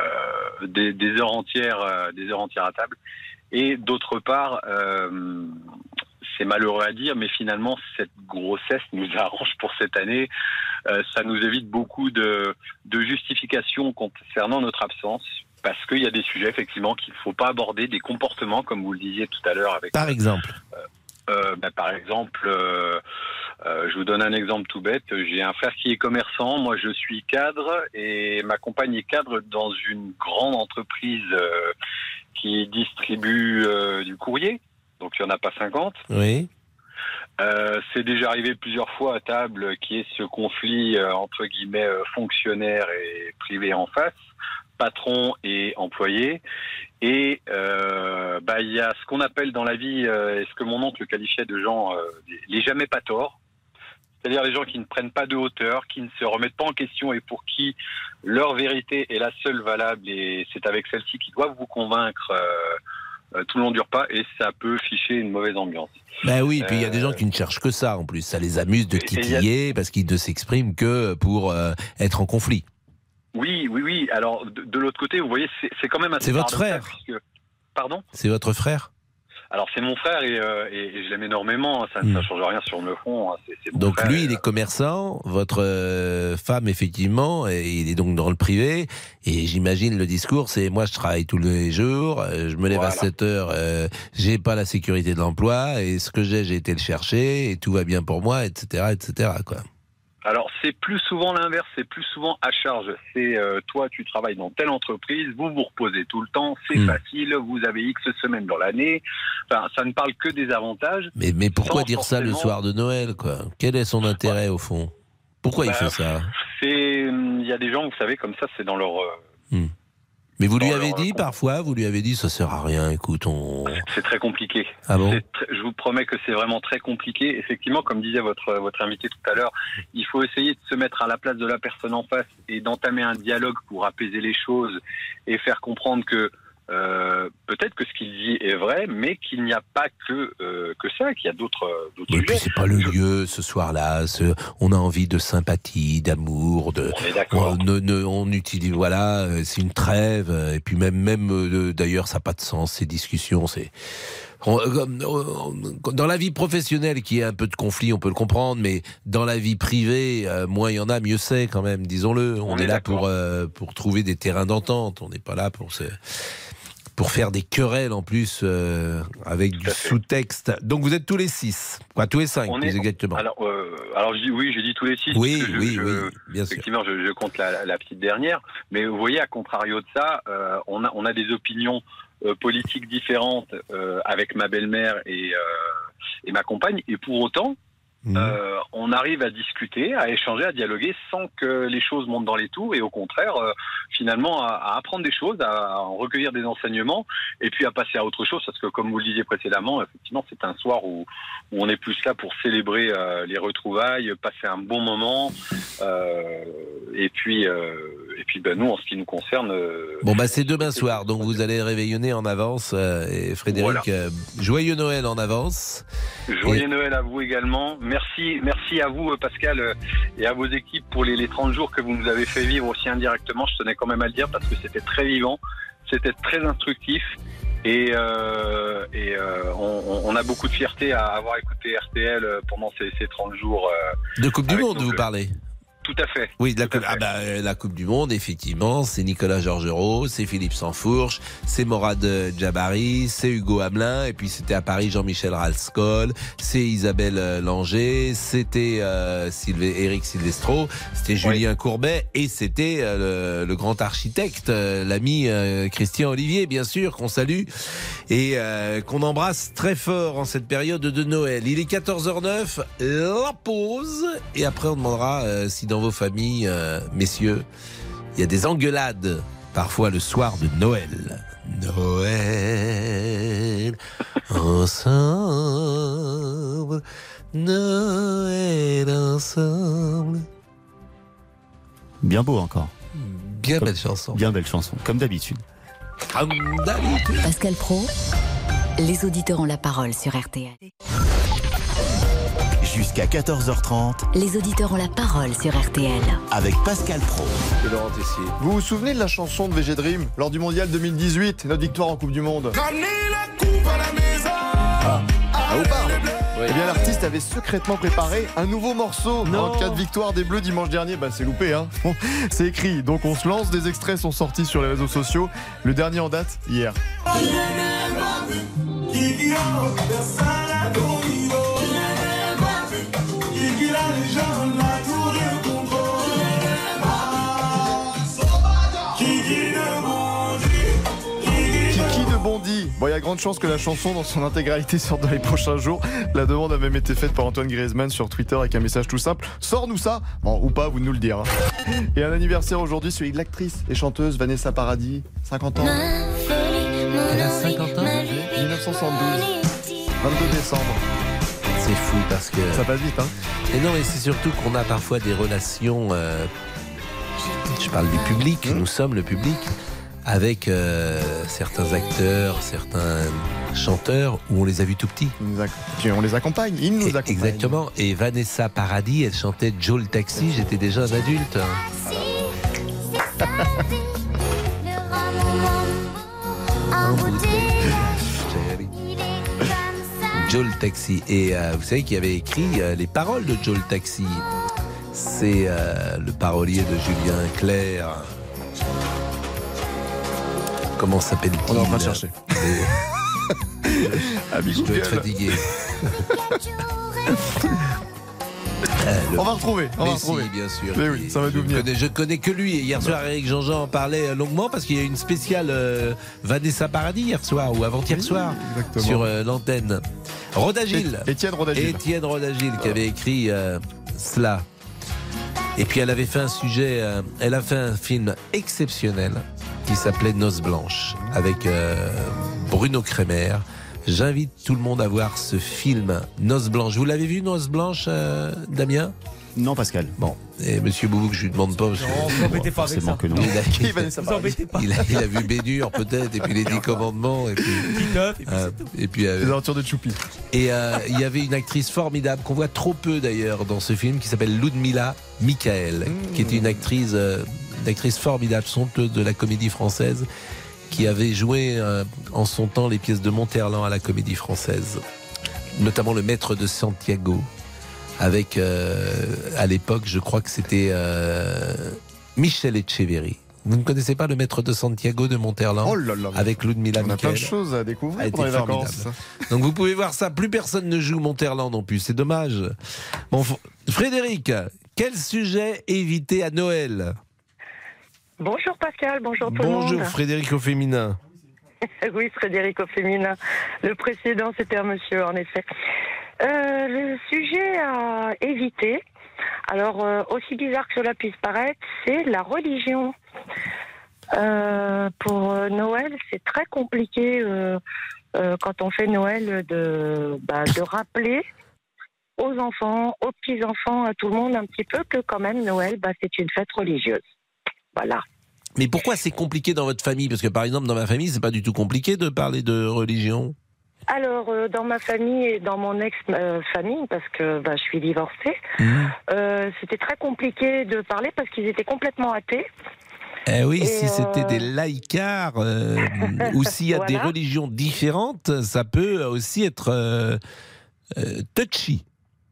des, des heures entières, euh, des heures entières à table. Et d'autre part, euh, c'est malheureux à dire, mais finalement, cette grossesse nous arrange pour cette année. Ça nous évite beaucoup de, de justifications concernant notre absence. Parce qu'il y a des sujets effectivement qu'il ne faut pas aborder, des comportements, comme vous le disiez tout à l'heure avec Par exemple euh, bah, par exemple, euh, euh, je vous donne un exemple tout bête. J'ai un frère qui est commerçant, moi je suis cadre et ma compagne est cadre dans une grande entreprise euh, qui distribue euh, du courrier. Donc il n'y en a pas 50. Oui. Euh, c'est déjà arrivé plusieurs fois à table qui est ce conflit euh, entre guillemets euh, fonctionnaire et privé en face, patron et employé. Et euh, bah, il y a ce qu'on appelle dans la vie, euh, et ce que mon oncle qualifiait de gens, euh, les jamais pas tort. C'est-à-dire les gens qui ne prennent pas de hauteur, qui ne se remettent pas en question et pour qui leur vérité est la seule valable et c'est avec celle-ci qu'ils doivent vous convaincre euh, euh, tout le long du repas et ça peut ficher une mauvaise ambiance. Ben oui, puis il y a des gens qui ne cherchent que ça en plus. Ça les amuse de a- titiller parce qu'ils ne s'expriment que pour être en conflit. Oui, oui, oui. Alors, de, de l'autre côté, vous voyez, c'est quand même assez C'est votre frère puisque- Pardon? C'est votre frère Alors, c'est mon frère et, euh, et- je l'aime énormément. Ça ne change rien sur le fond. hein. Mon Hmm. Donc frère. lui, il est commerçant, votre euh, femme, effectivement, et il est donc dans le privé. Et j'imagine le discours, c'est moi, je travaille tous les jours, euh, je me lève à Voilà. 7 heures, euh, j'ai pas la sécurité de l'emploi, et ce que j'ai, j'ai été le chercher, et tout va bien pour moi, etc., etc., quoi. Alors, c'est plus souvent l'inverse. C'est plus souvent à charge. C'est euh, toi, tu travailles dans telle entreprise, vous vous reposez tout le temps, c'est Hmm. facile, vous avez X semaines dans l'année. Enfin, ça ne parle que des avantages. Mais, mais pourquoi dire ça le soir de Noël, quoi? Quel est son intérêt, au fond? Pourquoi il Bah, fait ça? il y a des gens, vous savez, comme ça, c'est dans leur. euh, Mais vous lui avez dit parfois, vous lui avez dit, ça sert à rien, écoute, on... C'est très compliqué. Ah bon tr- Je vous promets que c'est vraiment très compliqué. Effectivement, comme disait votre, votre invité tout à l'heure, il faut essayer de se mettre à la place de la personne en face et d'entamer un dialogue pour apaiser les choses et faire comprendre que euh, peut-être que ce qu'il dit est vrai, mais qu'il n'y a pas que, euh, que ça, qu'il y a d'autres euh, d'autres Et puis sujets. c'est pas le lieu ce soir-là. ce- On a envie de sympathie, d'amour, de. On est d'accord. On, ne- ne- on utilise voilà, euh, c'est une trêve. euh, Et puis même même euh, d'ailleurs ça n'a pas de sens ces discussions. C'est euh, dans la vie professionnelle qui est un peu de conflit, on peut le comprendre, mais dans la vie privée, euh, moins il y en a, mieux c'est quand même. Disons-le. On, On est, est là pour euh, pour trouver des terrains d'entente. On n'est pas là pour se pour faire des querelles en plus euh, avec du sous-texte. Donc vous êtes tous les six, quoi, tous les cinq, On plus est- exactement. Alors, euh, alors je dis oui, j'ai dit tous les six. Oui, je- oui, je- oui, bien sûr. Effectivement, je, je compte la, la petite dernière. Mais vous voyez, à contrario de ça, euh, on, a, on a des opinions politiques différentes avec ma belle-mère et, et ma compagne. Et pour autant, Mhm. euh, on arrive à discuter, à échanger, à dialoguer sans que les choses montent dans les tours et au contraire, euh, finalement, à, à apprendre des choses, à, en recueillir des enseignements et puis à passer à autre chose parce que comme vous le disiez précédemment, effectivement, c'est un soir où, où on est plus là pour célébrer euh, les retrouvailles, passer un bon moment et puis et puis ben, nous, en ce qui nous concerne, Bon bah c'est demain soir, donc vous allez réveillonner en avance. et Frédéric, Voilà. joyeux Noël en avance. Joyeux Et- Noël à vous également. Merci, merci à vous Pascal euh, et à vos équipes pour les, les 30 jours que vous nous avez fait vivre aussi indirectement. Je tenais quand même à le dire parce que c'était très vivant, c'était très instructif et, euh, et euh, on, on a beaucoup de fierté à avoir écouté RTL pendant ces, ces 30 jours. De Coupe du Monde, vous le- parlez tout à fait. Oui, la coupe, ah bah, euh, la coupe du Monde, effectivement, c'est Nicolas Georgerot, c'est Philippe Sansfourche, c'est Morad euh, Jabari, c'est Hugo Hamelin, et puis c'était à Paris Jean-Michel Rascol, c'est Isabelle euh, Langer, c'était euh, Sylvé- Éric Silvestro, c'était Julien Courbet, et c'était euh, le, le grand architecte, euh, l'ami euh, Christian Olivier, bien sûr, qu'on salue, et euh, qu'on embrasse très fort en cette période de Noël. Il est 14h09, la pause, et après on demandera euh, si dans vos familles, euh, messieurs, il y a des engueulades, parfois le soir de Noël. Noël, ensemble, Noël ensemble. Bien beau encore. Bien belle chanson. Bien belle chanson, comme d'habitude. Comme d'habitude. Pascal Pro, les auditeurs ont la parole sur RTL. Jusqu'à 14h30 Les auditeurs ont la parole sur RTL. avec Pascal Pro. Et Laurent Tessier. Vous vous souvenez de la chanson de VG Dream lors du mondial 2018, notre victoire en Coupe du Monde? Ah, ou pas Eh bien, l'artiste avait secrètement préparé un nouveau morceau en cas de victoire des Bleus dimanche dernier. Bah, c'est loupé, hein. Bon, c'est écrit. Donc, on se lance. Des extraits sont sortis sur les réseaux sociaux. Le dernier en date, hier. A grande chance que la chanson dans son intégralité sorte dans les prochains jours. La demande a même été faite par Antoine Griezmann sur Twitter avec un message tout simple. Sors-nous ça Bon, ou pas, vous nous le dire. hein. Et un anniversaire aujourd'hui, celui de l'actrice et chanteuse Vanessa Paradis, 50 ans. Elle a 50 ans. 1972. 22 décembre. C'est fou parce que. Ça passe vite, hein Et non, mais c'est surtout qu'on a parfois des relations. euh, je parle du public, nous sommes le public, avec euh, certains acteurs, certains chanteurs où on les a vus tout petits. On les accompagne, ils nous accompagnent. Exactement. Et Vanessa Paradis, elle chantait Joe le taxi, j'étais déjà un adulte. Joe le taxi. Et euh, vous savez qui avait écrit euh, les paroles de Joe le taxi C'est euh, le parolier de Julien Clerc. Comment s'appelle-t-il On est en train de chercher. Ami Je dois être Google. fatigué. Euh, le- On va retrouver, on va retrouver. si, bien sûr. Mais oui, ça va je connais, je connais que lui. Et hier soir, Eric Jean-Jean en parlait longuement parce qu'il y a une spéciale euh, Vanessa Paradis hier soir ou avant-hier soir sur euh, l'antenne. Rodagil. Étienne Rodagil. Étienne Rodagil qui avait écrit euh, cela. Et puis elle avait fait un sujet, euh, elle a fait un film exceptionnel qui s'appelait Noces blanches avec euh, Bruno Kremer. J'invite tout le monde à voir ce film Noces blanches. Vous l'avez vu Noces blanches, euh, Damien? Non, Pascal. Bon, et Monsieur Boubou, que je lui demande pas. Parce que, Non, vous embêtez pas avec ça. que non. il a, pas. il a- il a vu Bédur peut-être, et puis les Dix Commandements, et puis, et puis euh, et puis, euh, Les aventures de Choupi. et euh, il y avait une actrice formidable qu'on voit trop peu d'ailleurs dans ce film qui s'appelle Ludmila Michael, qui était une actrice, euh, une actrice formidable, sonteuse de la comédie française, qui avait joué euh, en son temps les pièces de Monterland à la comédie française, notamment Le Maître de Santiago, avec euh, à l'époque, je crois que c'était euh, Michel Etcheverry. Vous ne connaissez pas Le Maître de Santiago de Monterland Oh là là. avec Ludmila On a plein de choses à découvrir pendant les vacances. Donc vous pouvez voir ça. Plus personne ne joue Monterland non plus. C'est dommage. Bon, Frédéric, quel sujet éviter à Noël? Bonjour Pascal, bonjour tout le monde. Bonjour Frédéric au féminin. oui, Frédéric au féminin. Le précédent, c'était un monsieur, en effet. Euh, le sujet à éviter, alors euh, aussi bizarre que cela puisse paraître, c'est la religion. Euh, pour Noël, c'est très compliqué quand on fait Noël de, bah, de rappeler aux enfants, aux petits-enfants, à tout le monde un petit peu que quand même Noël, bah, c'est une fête religieuse. Voilà. Mais pourquoi c'est compliqué dans votre famille? Parce que par exemple, dans ma famille, c'est pas du tout compliqué de parler de religion. Alors, euh, dans ma famille et dans mon ex-famille, parce que bah, je suis divorcée, euh, c'était très compliqué de parler parce qu'ils étaient complètement athées. Eh oui, Et, si c'était euh, des laïcars ou s'il y a des religions différentes, ça peut aussi être touchy.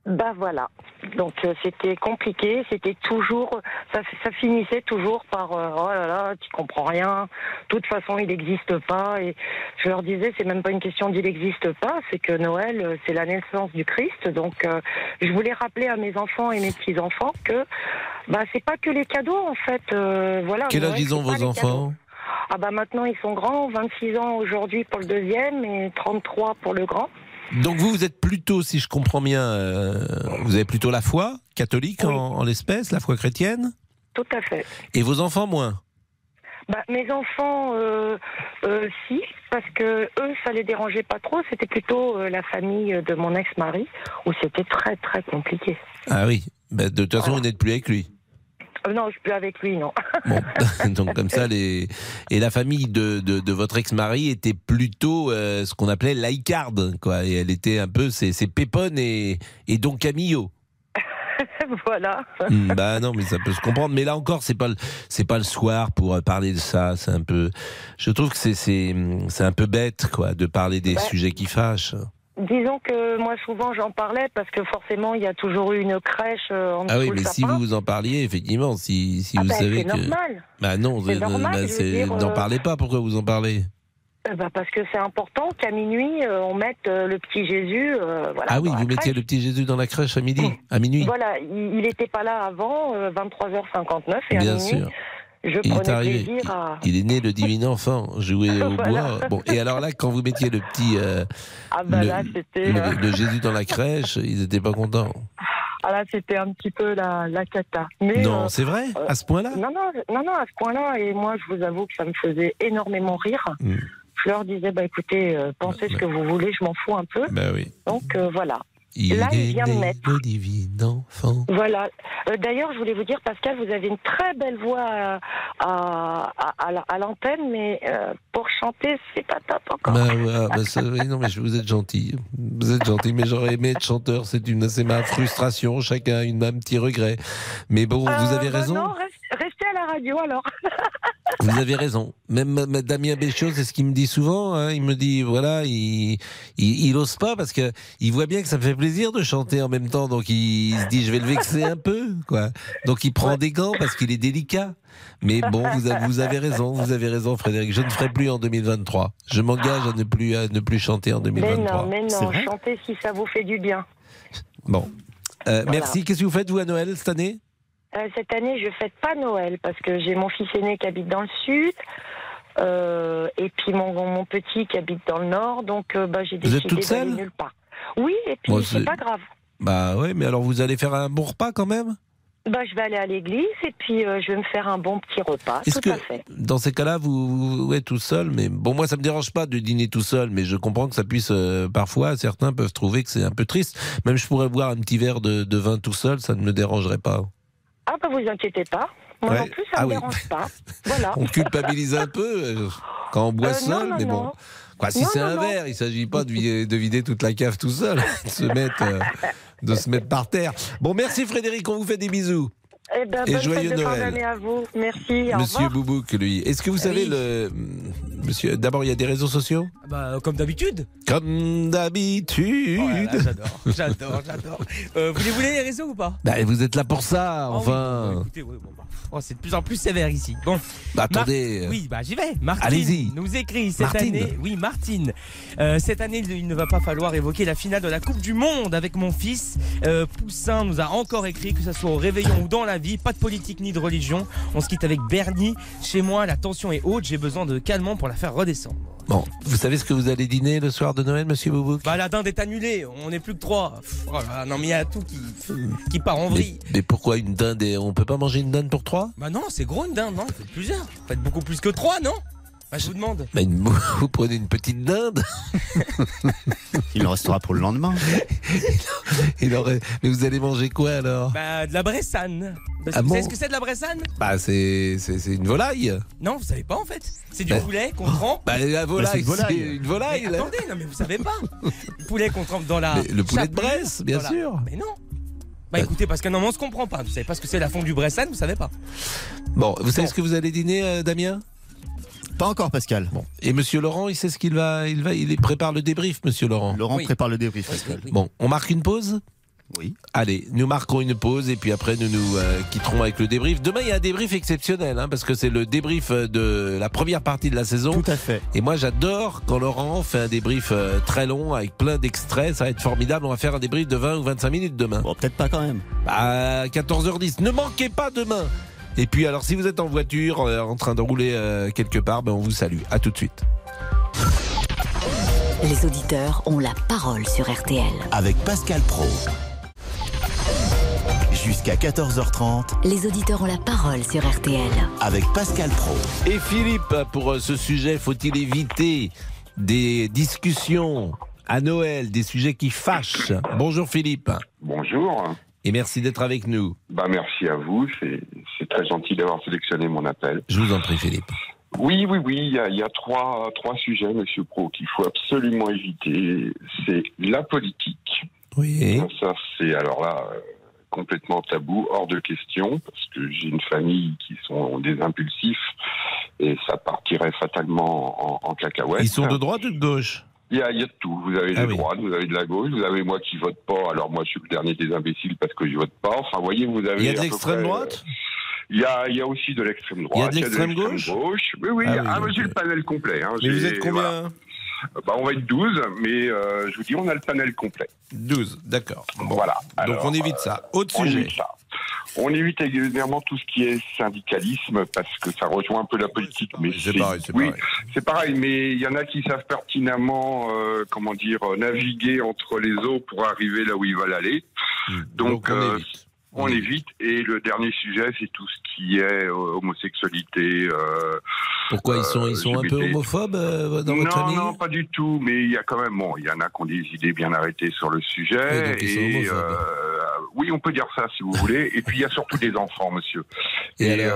Bah voilà. Donc euh, c'était compliqué, c'était toujours, ça, ça finissait toujours par euh, oh là là, tu comprends rien. De toute façon, il n'existe pas. Et je leur disais, c'est même pas une question d'il n'existe pas, c'est que Noël, euh, c'est la naissance du Christ. Donc euh, je voulais rappeler à mes enfants et mes petits enfants que bah c'est pas que les cadeaux en fait. euh, voilà. Quel âge ils ont vos enfants Ah bah maintenant ils sont grands, 26 ans aujourd'hui pour le deuxième et 33 pour le grand. Donc vous, vous êtes plutôt, si je comprends bien, euh, vous avez plutôt la foi catholique en, en l'espèce, la foi chrétienne Tout à fait. Et vos enfants moins Bah, mes enfants, euh, euh, si, parce que eux, ça les dérangeait pas trop. C'était plutôt euh, la famille de mon ex-mari, où c'était très très compliqué. Ah oui, Bah, de toute façon, vous n'êtes plus avec lui. Euh, non, je suis plus avec lui, non. Bon, donc comme ça, les... et la famille de, de, de votre ex-mari était plutôt euh, ce qu'on appelait laïcarde, quoi. Et elle était un peu, c'est Pépone et, et Don Camillo. voilà. Hmm, bah non, mais ça peut se comprendre. Mais là encore, c'est pas le, c'est pas le soir pour euh, parler de ça. C'est un peu, je trouve que c'est c'est c'est un peu bête, quoi, de parler des Bah, sujets qui fâchent. Disons que moi, souvent, j'en parlais parce que forcément, il y a toujours eu une crèche euh, en Ah oui, mais si vous en parliez, effectivement, si si Ah vous ben, savez c'est que, normal. bah non, C'est euh, normal, bah, c'est- n'en euh, parlez pas. Pourquoi vous en parlez? Bah, parce que c'est important qu'à minuit, euh, on mette euh, le petit Jésus. euh, voilà, Ah oui, vous mettiez crèche. le petit Jésus dans la crèche à midi, à minuit. Voilà, il n'était pas là avant euh, 23h59 et à Bien minuit, sûr. Je Il est prenais arrivé. plaisir à. Il est né le divin enfant, jouer au Voilà. bois. Bon, et alors là, quand vous mettiez le petit euh, Ah bah le, là, c'était. le- euh, le Jésus dans la crèche, ils n'étaient pas contents. Ah là, c'était un petit peu la, la cata. Mais, Non, euh, c'est vrai euh, À ce point-là non, non, non, non, à ce point-là. Et moi, je vous avoue que ça me faisait énormément rire. Hmm. Je leur disais, bah écoutez, pensez ce que vous voulez, je m'en fous un peu. Bah oui. Donc voilà. Il Là, il est vient de né mettre. le divin enfant. Voilà. Euh, D'ailleurs, je voulais vous dire, Pascal, vous avez une très belle voix à, à, à- à la- à l'antenne, mais euh, pour chanter, c'est pas top encore. Bah, ouais, bah, ça- non, mais vous êtes gentil. Vous êtes gentil, mais j'aurais aimé être chanteur. C'est ma frustration. Chacun a une, un petit regret. Mais bon, vous Euh, avez bah raison. non, reste- restez à la radio alors. Vous avez raison. Même Damien Béchiot, c'est ce qu'il me dit souvent. hein. Il me dit, voilà, il, il, il ose pas parce que il voit bien que ça me fait plaisir de chanter en même temps. Donc il, se dit, je vais le vexer un peu, quoi. Donc il prend des gants parce qu'il est délicat. Mais bon, vous avez, vous avez raison, vous avez raison, Frédéric. Je ne ferai plus en 2023. Je m'engage à ne plus à ne plus chanter en Mais 2023. non, mais non, chantez si ça vous fait du bien. Bon. Euh, Voilà. Merci. Qu'est-ce que vous faites vous à Noël cette année? Euh, cette année, je fête pas Noël parce que j'ai mon fils aîné qui habite dans le sud. euh, et puis mon, mon petit qui habite dans le nord, donc euh, bah, j'ai décidé d'aller nulle part. Oui, et puis Bon, c'est pas grave. Bah ouais, mais alors vous allez faire un bon repas quand même? Bah, je vais aller à l'église et puis euh, je vais me faire un bon petit repas. Tout que à fait. dans ces cas-là, vous, vous êtes tout seul? Mais bon, moi, ça me dérange pas de dîner tout seul, mais je comprends que ça puisse euh, parfois, certains peuvent trouver que c'est un peu triste. Même je pourrais boire un petit verre de, de vin tout seul, ça ne me dérangerait pas. Ah, bah, vous inquiétez pas. Moi Ouais. non plus, ça Ah me oui. dérange pas. Voilà. On culpabilise un peu euh, quand on boit Euh, seul, non, mais bon. non. Quoi, si c'est un verre, il s'agit pas de vider, de vider toute la cave tout seul, de se mettre, euh, de se mettre par terre. Bon, merci Frédéric, on vous fait des bisous. Eh ben, Et bonne joyeux fête de Noël. à vous. Merci. Au Monsieur revoir. Boubouk, lui. Est-ce que vous savez le. Monsieur, d'abord, il y a des réseaux sociaux? Bah, comme d'habitude. Comme d'habitude. Oh j'adore, j'adore, j'adore. Euh, vous les voulez les réseaux ou pas? Bah, vous êtes là pour ça, Ah oui, enfin. bon, écoutez, ouais, bon, bah, oh, c'est de plus en plus sévère ici. Bon. Bah, attendez, Mar- euh, Oui, bah j'y vais. Martine allez-y. nous écrit cette Martine. année. Oui, Martine. Euh, cette année, il il ne va pas falloir évoquer la finale de la Coupe du Monde avec mon fils. Euh, Poussin nous a encore écrit que ce soit au réveillon ou dans la vie, pas de politique ni de religion. On se quitte avec Bernie. Chez moi, la tension est haute. J'ai besoin de calmant pour la faire redescendre. Bon, vous savez ce que vous allez dîner le soir de Noël, monsieur Boubouk? Bah la dinde est annulée. On n'est plus que trois. Pff, oh là, non mais il y a tout qui qui part en vrille. mais, mais pourquoi une dinde et On peut pas manger une dinde pour trois? Bah non, c'est gros une dinde, non? Faites plusieurs. Faites beaucoup plus que trois, non? Bah je vous demande. Bah, une- Vous prenez une petite dinde Il en restera pour le lendemain. Il aurait... Mais vous allez manger quoi alors? Bah de la bressane. Vous Ah savez bon ce que c'est de la bressane? Bah, c'est c'est- c'est une volaille. Non, vous savez pas en fait. C'est du Bah. poulet qu'on trempe. Bah, la volaille, c'est une volaille. c'est une volaille. Mais attendez, non mais vous savez pas. Le poulet qu'on trempe dans la. Mais le poulet de Bresse, bien la- sûr. Mais non. Bah écoutez, parce que non, mais on se comprend pas. Vous savez pas ce que c'est la fondue bressane, vous savez pas. Bon, vous savez ce que vous allez dîner, euh, Damien? Pas encore, Pascal. Bon. Et Monsieur Laurent, il sait ce qu'il va, il va, il prépare le débrief, Monsieur Laurent. Laurent Oui. prépare le débrief, Pascal. Bon, on marque une pause. Oui. Allez, nous marquons une pause et puis après nous nous euh, quitterons avec le débrief. Demain, il y a un débrief exceptionnel hein, parce que c'est le débrief euh, de la première partie de la saison. Tout à fait. Et moi, j'adore quand Laurent fait un débrief euh, très long avec plein d'extraits. Ça va être formidable. On va faire un débrief de 20 ou 25 minutes demain. Bon, peut-être pas quand même. À 14h10. Ne manquez pas demain. Et puis, alors, si vous êtes en voiture, euh, en train de rouler euh, quelque part, ben, on vous salue. À tout de suite. Les auditeurs ont la parole sur RTL. Avec Pascal Pro. Jusqu'à 14h30 Les auditeurs ont la parole sur RTL. avec Pascal Pro. Et Philippe, pour euh, ce sujet, faut-il éviter des discussions à Noël, des sujets qui fâchent? Bonjour Philippe. Bonjour. Et merci d'être avec nous. Bah, merci à vous. C'est très gentil d'avoir sélectionné mon appel. Je vous en prie Philippe. Oui, oui, oui. Il y a, il y a trois, trois sujets, Monsieur Pro, qu'il faut absolument éviter. C'est la politique. Oui. Ça, c'est alors là euh, complètement tabou, hors de question, parce que j'ai une famille qui sont des impulsifs et ça partirait fatalement en, en cacahuète. Ils sont de droite ou de gauche? Il y, a, il y a de tout. Vous avez Ah de oui. droite, vous avez de la gauche, vous avez moi qui vote pas. Alors moi, je suis le dernier des imbéciles parce que je vote pas. Enfin, voyez, vous avez. Il y a de l'extrême droite euh, il y a, il y a aussi de l'extrême droite. Il y a de l'extrême gauche Oui, oui. Ah Ah, oui, mais donc, j'ai le panel complet. hein. Mais vous êtes combien voilà. bah, On va être 12, mais euh, je vous dis, on a le panel complet. 12, d'accord. Bon. Voilà. Donc on évite ça. Autre on sujet. évite ça. On évite également tout ce qui est syndicalisme parce que ça rejoint un peu la politique. mais C'est pareil, c'est oui, pareil. mais il y en a qui savent pertinemment, euh, comment dire, euh, naviguer entre les eaux pour arriver là où ils veulent aller. Donc, Hmm. Donc, on euh, évite. on évite. Et le dernier sujet, c'est tout ce qui est euh, homosexualité. euh, Pourquoi ils sont, ils sont un peu homophobes euh, dans votre non, famille? non, pas du tout. Mais il y a quand même, bon, il y en a qui ont des idées bien arrêtées sur le sujet. Oui, donc ils sont et, homophobes. Oui, on peut dire ça si vous voulez. Et puis il y a surtout des enfants, monsieur. Et Et, euh,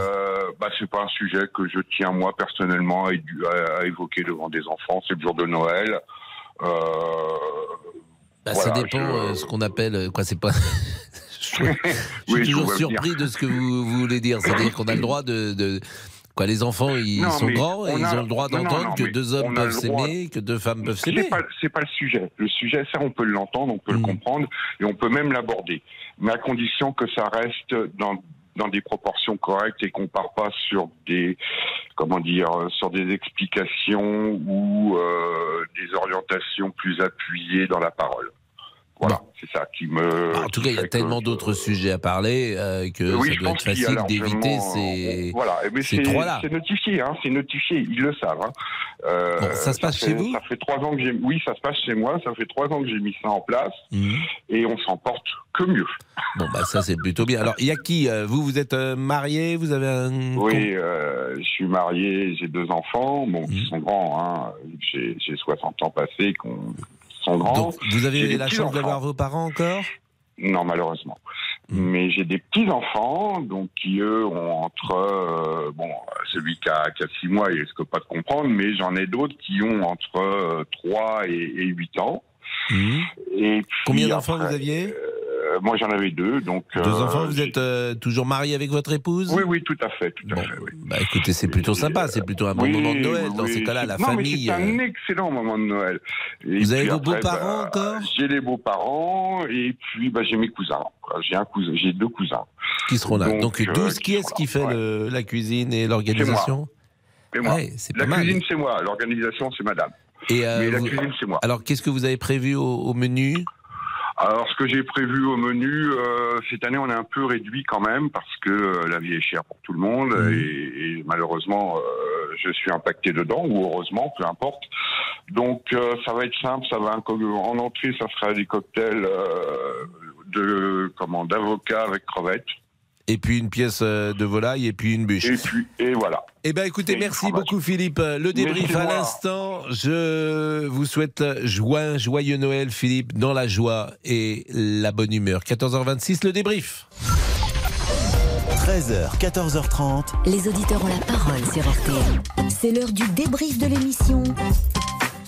bah, c'est pas un sujet que je tiens moi personnellement à, évoquer devant des enfants. C'est le jour de Noël. Euh, Bah, Ça dépend je- euh, ce qu'on appelle. euh, Quoi, c'est pas. je, suis Oui, toujours surpris de ce que vous, vous voulez dire. C'est-à-dire qu'on a le droit de. de- Quoi, les enfants, ils Non, sont grands et on ils ont le droit non, d'entendre non, que deux hommes peuvent droit- s'aimer, que deux femmes peuvent s'aimer. C'est pas, c'est pas le sujet. Le sujet, ça, on peut l'entendre, on peut Hmm. le comprendre et on peut même l'aborder. Mais à condition que ça reste dans, dans des proportions correctes et qu'on part pas sur des, comment dire, sur des explications ou euh, des orientations plus appuyées dans la parole. Voilà, c'est ça qui me. Bah, En tout cas, il y a tellement d'autres sujets à parler euh, que oui, ça doit être facile d'éviter ces, Voilà, Eh ben, ces c'est trois-là. c'est notifié, hein, c'est notifié, ils le savent. hein. Euh, Bon, ça se passe fait- chez vous Ça fait trois ans que j'ai, oui, ça se passe chez moi. Ça fait trois ans que j'ai mis ça en place Mhm. et on s'en porte que mieux. Bon, bah ça, c'est plutôt bien. Alors, il y a qui euh, Vous, vous êtes euh, marié Vous avez un. Oui, je suis marié, j'ai deux enfants, bon, Mhm. qui sont grands. Hein, j'ai, j'ai 60 ans passés, qui sont grands. Donc, vous avez la chance d'avoir vos parents encore? Non, malheureusement. Mais j'ai des petits enfants, donc qui eux ont entre euh, bon, celui qui a, qui a six mois, il risque pas de comprendre, mais j'en ai d'autres qui ont entre euh, 3 et, et 8 ans. Et puis, Combien d'enfants vous aviez? euh, Moi, j'en avais deux, donc. Deux euh, enfants, vous êtes euh, toujours marié avec votre épouse? Oui, oui, tout à fait, tout à fait. Oui. Bah écoutez, c'est plutôt sympa, c'est plutôt un bon Oui, moment de Noël. oui, Dans ces cas-là, c'est- la non, famille. C'est un euh, excellent moment de Noël. Et Vous avez vos beaux-parents bah, encore? J'ai les beaux-parents et puis bah, j'ai mes cousins. J'ai un cousin, j'ai deux cousins. qui seront là. Donc, Donc, euh, 12, qui est-ce qui fait le- la cuisine et l'organisation? Et moi, Ouais, c'est la pas cuisine c'est moi, l'organisation c'est madame. Et, euh, Mais la vous- cuisine c'est moi. Alors, qu'est-ce que vous avez prévu au, au menu? Alors, ce que j'ai prévu au menu, euh, cette année, on est un peu réduit quand même parce que euh, la vie est chère pour tout le monde Mmh. et, et malheureusement, euh, je suis impacté dedans ou heureusement, peu importe. Donc, euh, ça va être simple. Ça va en entrée, ça sera des cocktails euh, de comment d'avocat avec crevettes. Et puis une pièce euh, de volaille et puis une bûche. Et puis et voilà. Eh ben écoutez, Et merci beaucoup Philippe. Le débrief à l'instant. Je vous souhaite joie, joyeux Noël Philippe, dans la joie et la bonne humeur. 14h26, le débrief. 13h, 14h30. Les auditeurs ont la parole sur RTL. C'est l'heure du débrief de l'émission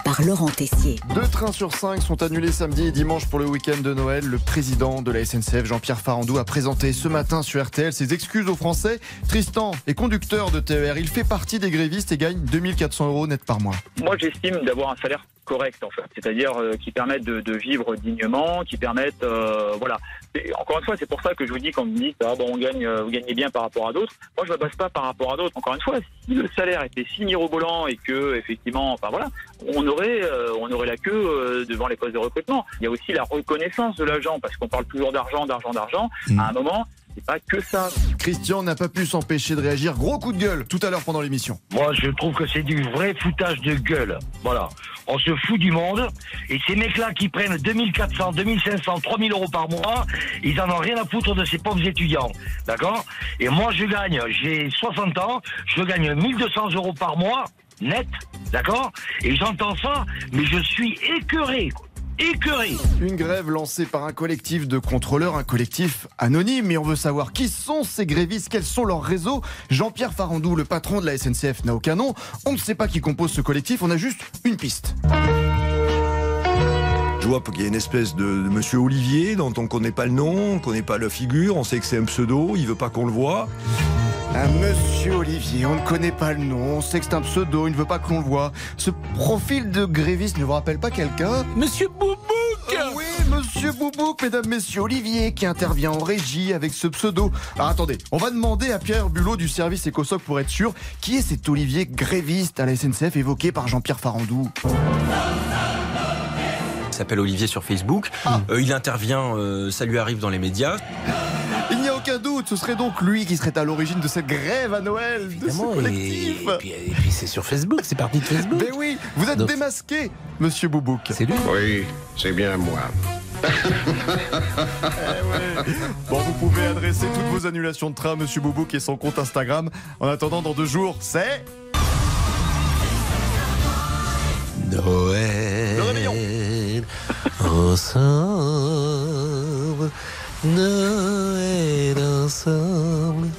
par Laurent Tessier. Deux trains sur cinq sont annulés samedi et dimanche pour le week-end de Noël. Le président de la SNCF, Jean-Pierre Farandou, a présenté ce matin sur RTL ses excuses aux Français. Tristan est conducteur de TER. Il fait partie des grévistes et gagne 2400 euros net par mois. Moi, j'estime d'avoir un salaire correctes en fait, c'est-à-dire euh, qui permettent de, de vivre dignement, qui permettent, euh, voilà. Encore une fois, c'est pour ça que je vous dis quand vous me dites ah bon on gagne, euh, vous gagnez bien par rapport à d'autres. Moi, je me base pas par rapport à d'autres. Encore une fois, si le salaire était si mirobolant et que effectivement, enfin voilà, on aurait, euh, on aurait la queue euh, devant les postes de recrutement. Il y a aussi la reconnaissance de l'agent parce qu'on parle toujours d'argent, d'argent, d'argent. À un moment, c'est pas que ça. Christian n'a pas pu s'empêcher de réagir. Gros coup de gueule tout à l'heure pendant l'émission. Moi, je trouve que c'est du vrai foutage de gueule. Voilà. On se fout du monde. Et ces mecs-là qui prennent 2400, 2500, 3000 euros par mois, ils en ont rien à foutre de ces pauvres étudiants. D'accord? Et moi, je gagne, j'ai 60 ans, je gagne 1200 euros par mois, net. D'accord? Et j'entends ça, mais je suis écœuré. Une grève lancée par un collectif de contrôleurs, un collectif anonyme, et on veut savoir qui sont ces grévistes, quels sont leurs réseaux. Jean-Pierre Farandou, le patron de la SNCF, n'a aucun nom. On ne sait pas qui compose ce collectif, on a juste une piste. Je vois qu'il y a une espèce de, de monsieur Olivier dont on connaît pas le nom, on connaît pas la figure, on sait que c'est un pseudo, il veut pas qu'on le voit. Un monsieur Olivier, on ne connaît pas le nom, on sait que c'est un pseudo, il ne veut pas que l'on le voit. Ce profil de gréviste ne vous rappelle pas quelqu'un Monsieur Boubouk Oui, monsieur Boubouk, mesdames, messieurs, Olivier qui intervient en régie avec ce pseudo. Alors attendez, on va demander à Pierre Bulot du service Ecosoc pour être sûr, qui est cet Olivier gréviste à la SNCF évoqué par Jean-Pierre Farandou? Il s'appelle Olivier sur Facebook. Euh, il intervient, euh, ça lui arrive dans les médias. Ce serait donc lui qui serait à l'origine de cette grève à Noël de ce collectif. Et puis, et puis c'est sur Facebook, c'est parti de Facebook. Mais oui, vous êtes Donc- démasqué, monsieur Boubouk. C'est lui Oui, c'est bien moi. Bon, vous pouvez adresser toutes vos annulations de train à Monsieur Boubouk et son compte Instagram. En attendant, dans deux jours, c'est... Noël. Le réveillon. Ensemble. Noël ensemble.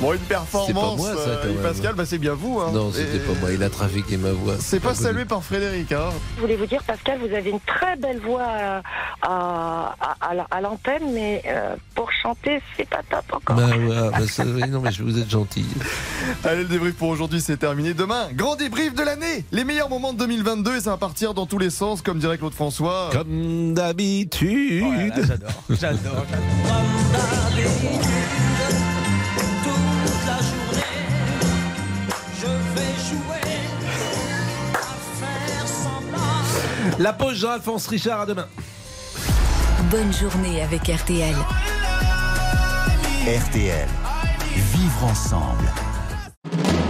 Bon, une performance, C'est pas moi, ça, euh, quand et même. Pascal, bah, c'est bien vous. Hein. Non, c'était Et- pas moi. Il a trafiqué ma voix. C'est pas salué par Frédéric. Hein. Je voulais vous dire, Pascal, vous avez une très belle voix à, à, à- à la- à l'antenne, mais euh, pour chanter, c'est pas top encore. Bah ouais, bah ça, oui, non mais je vous êtes gentil. Allez, le débrief pour aujourd'hui, c'est terminé. Demain, grand débrief de l'année Les meilleurs moments de 2022 et ça va partir dans tous les sens, comme dirait Claude François. Comme d'habitude. J'adore, j'adore. La pause Jean-Alphonse Richard à demain. Bonne journée avec RTL. RTL. Vivre ensemble.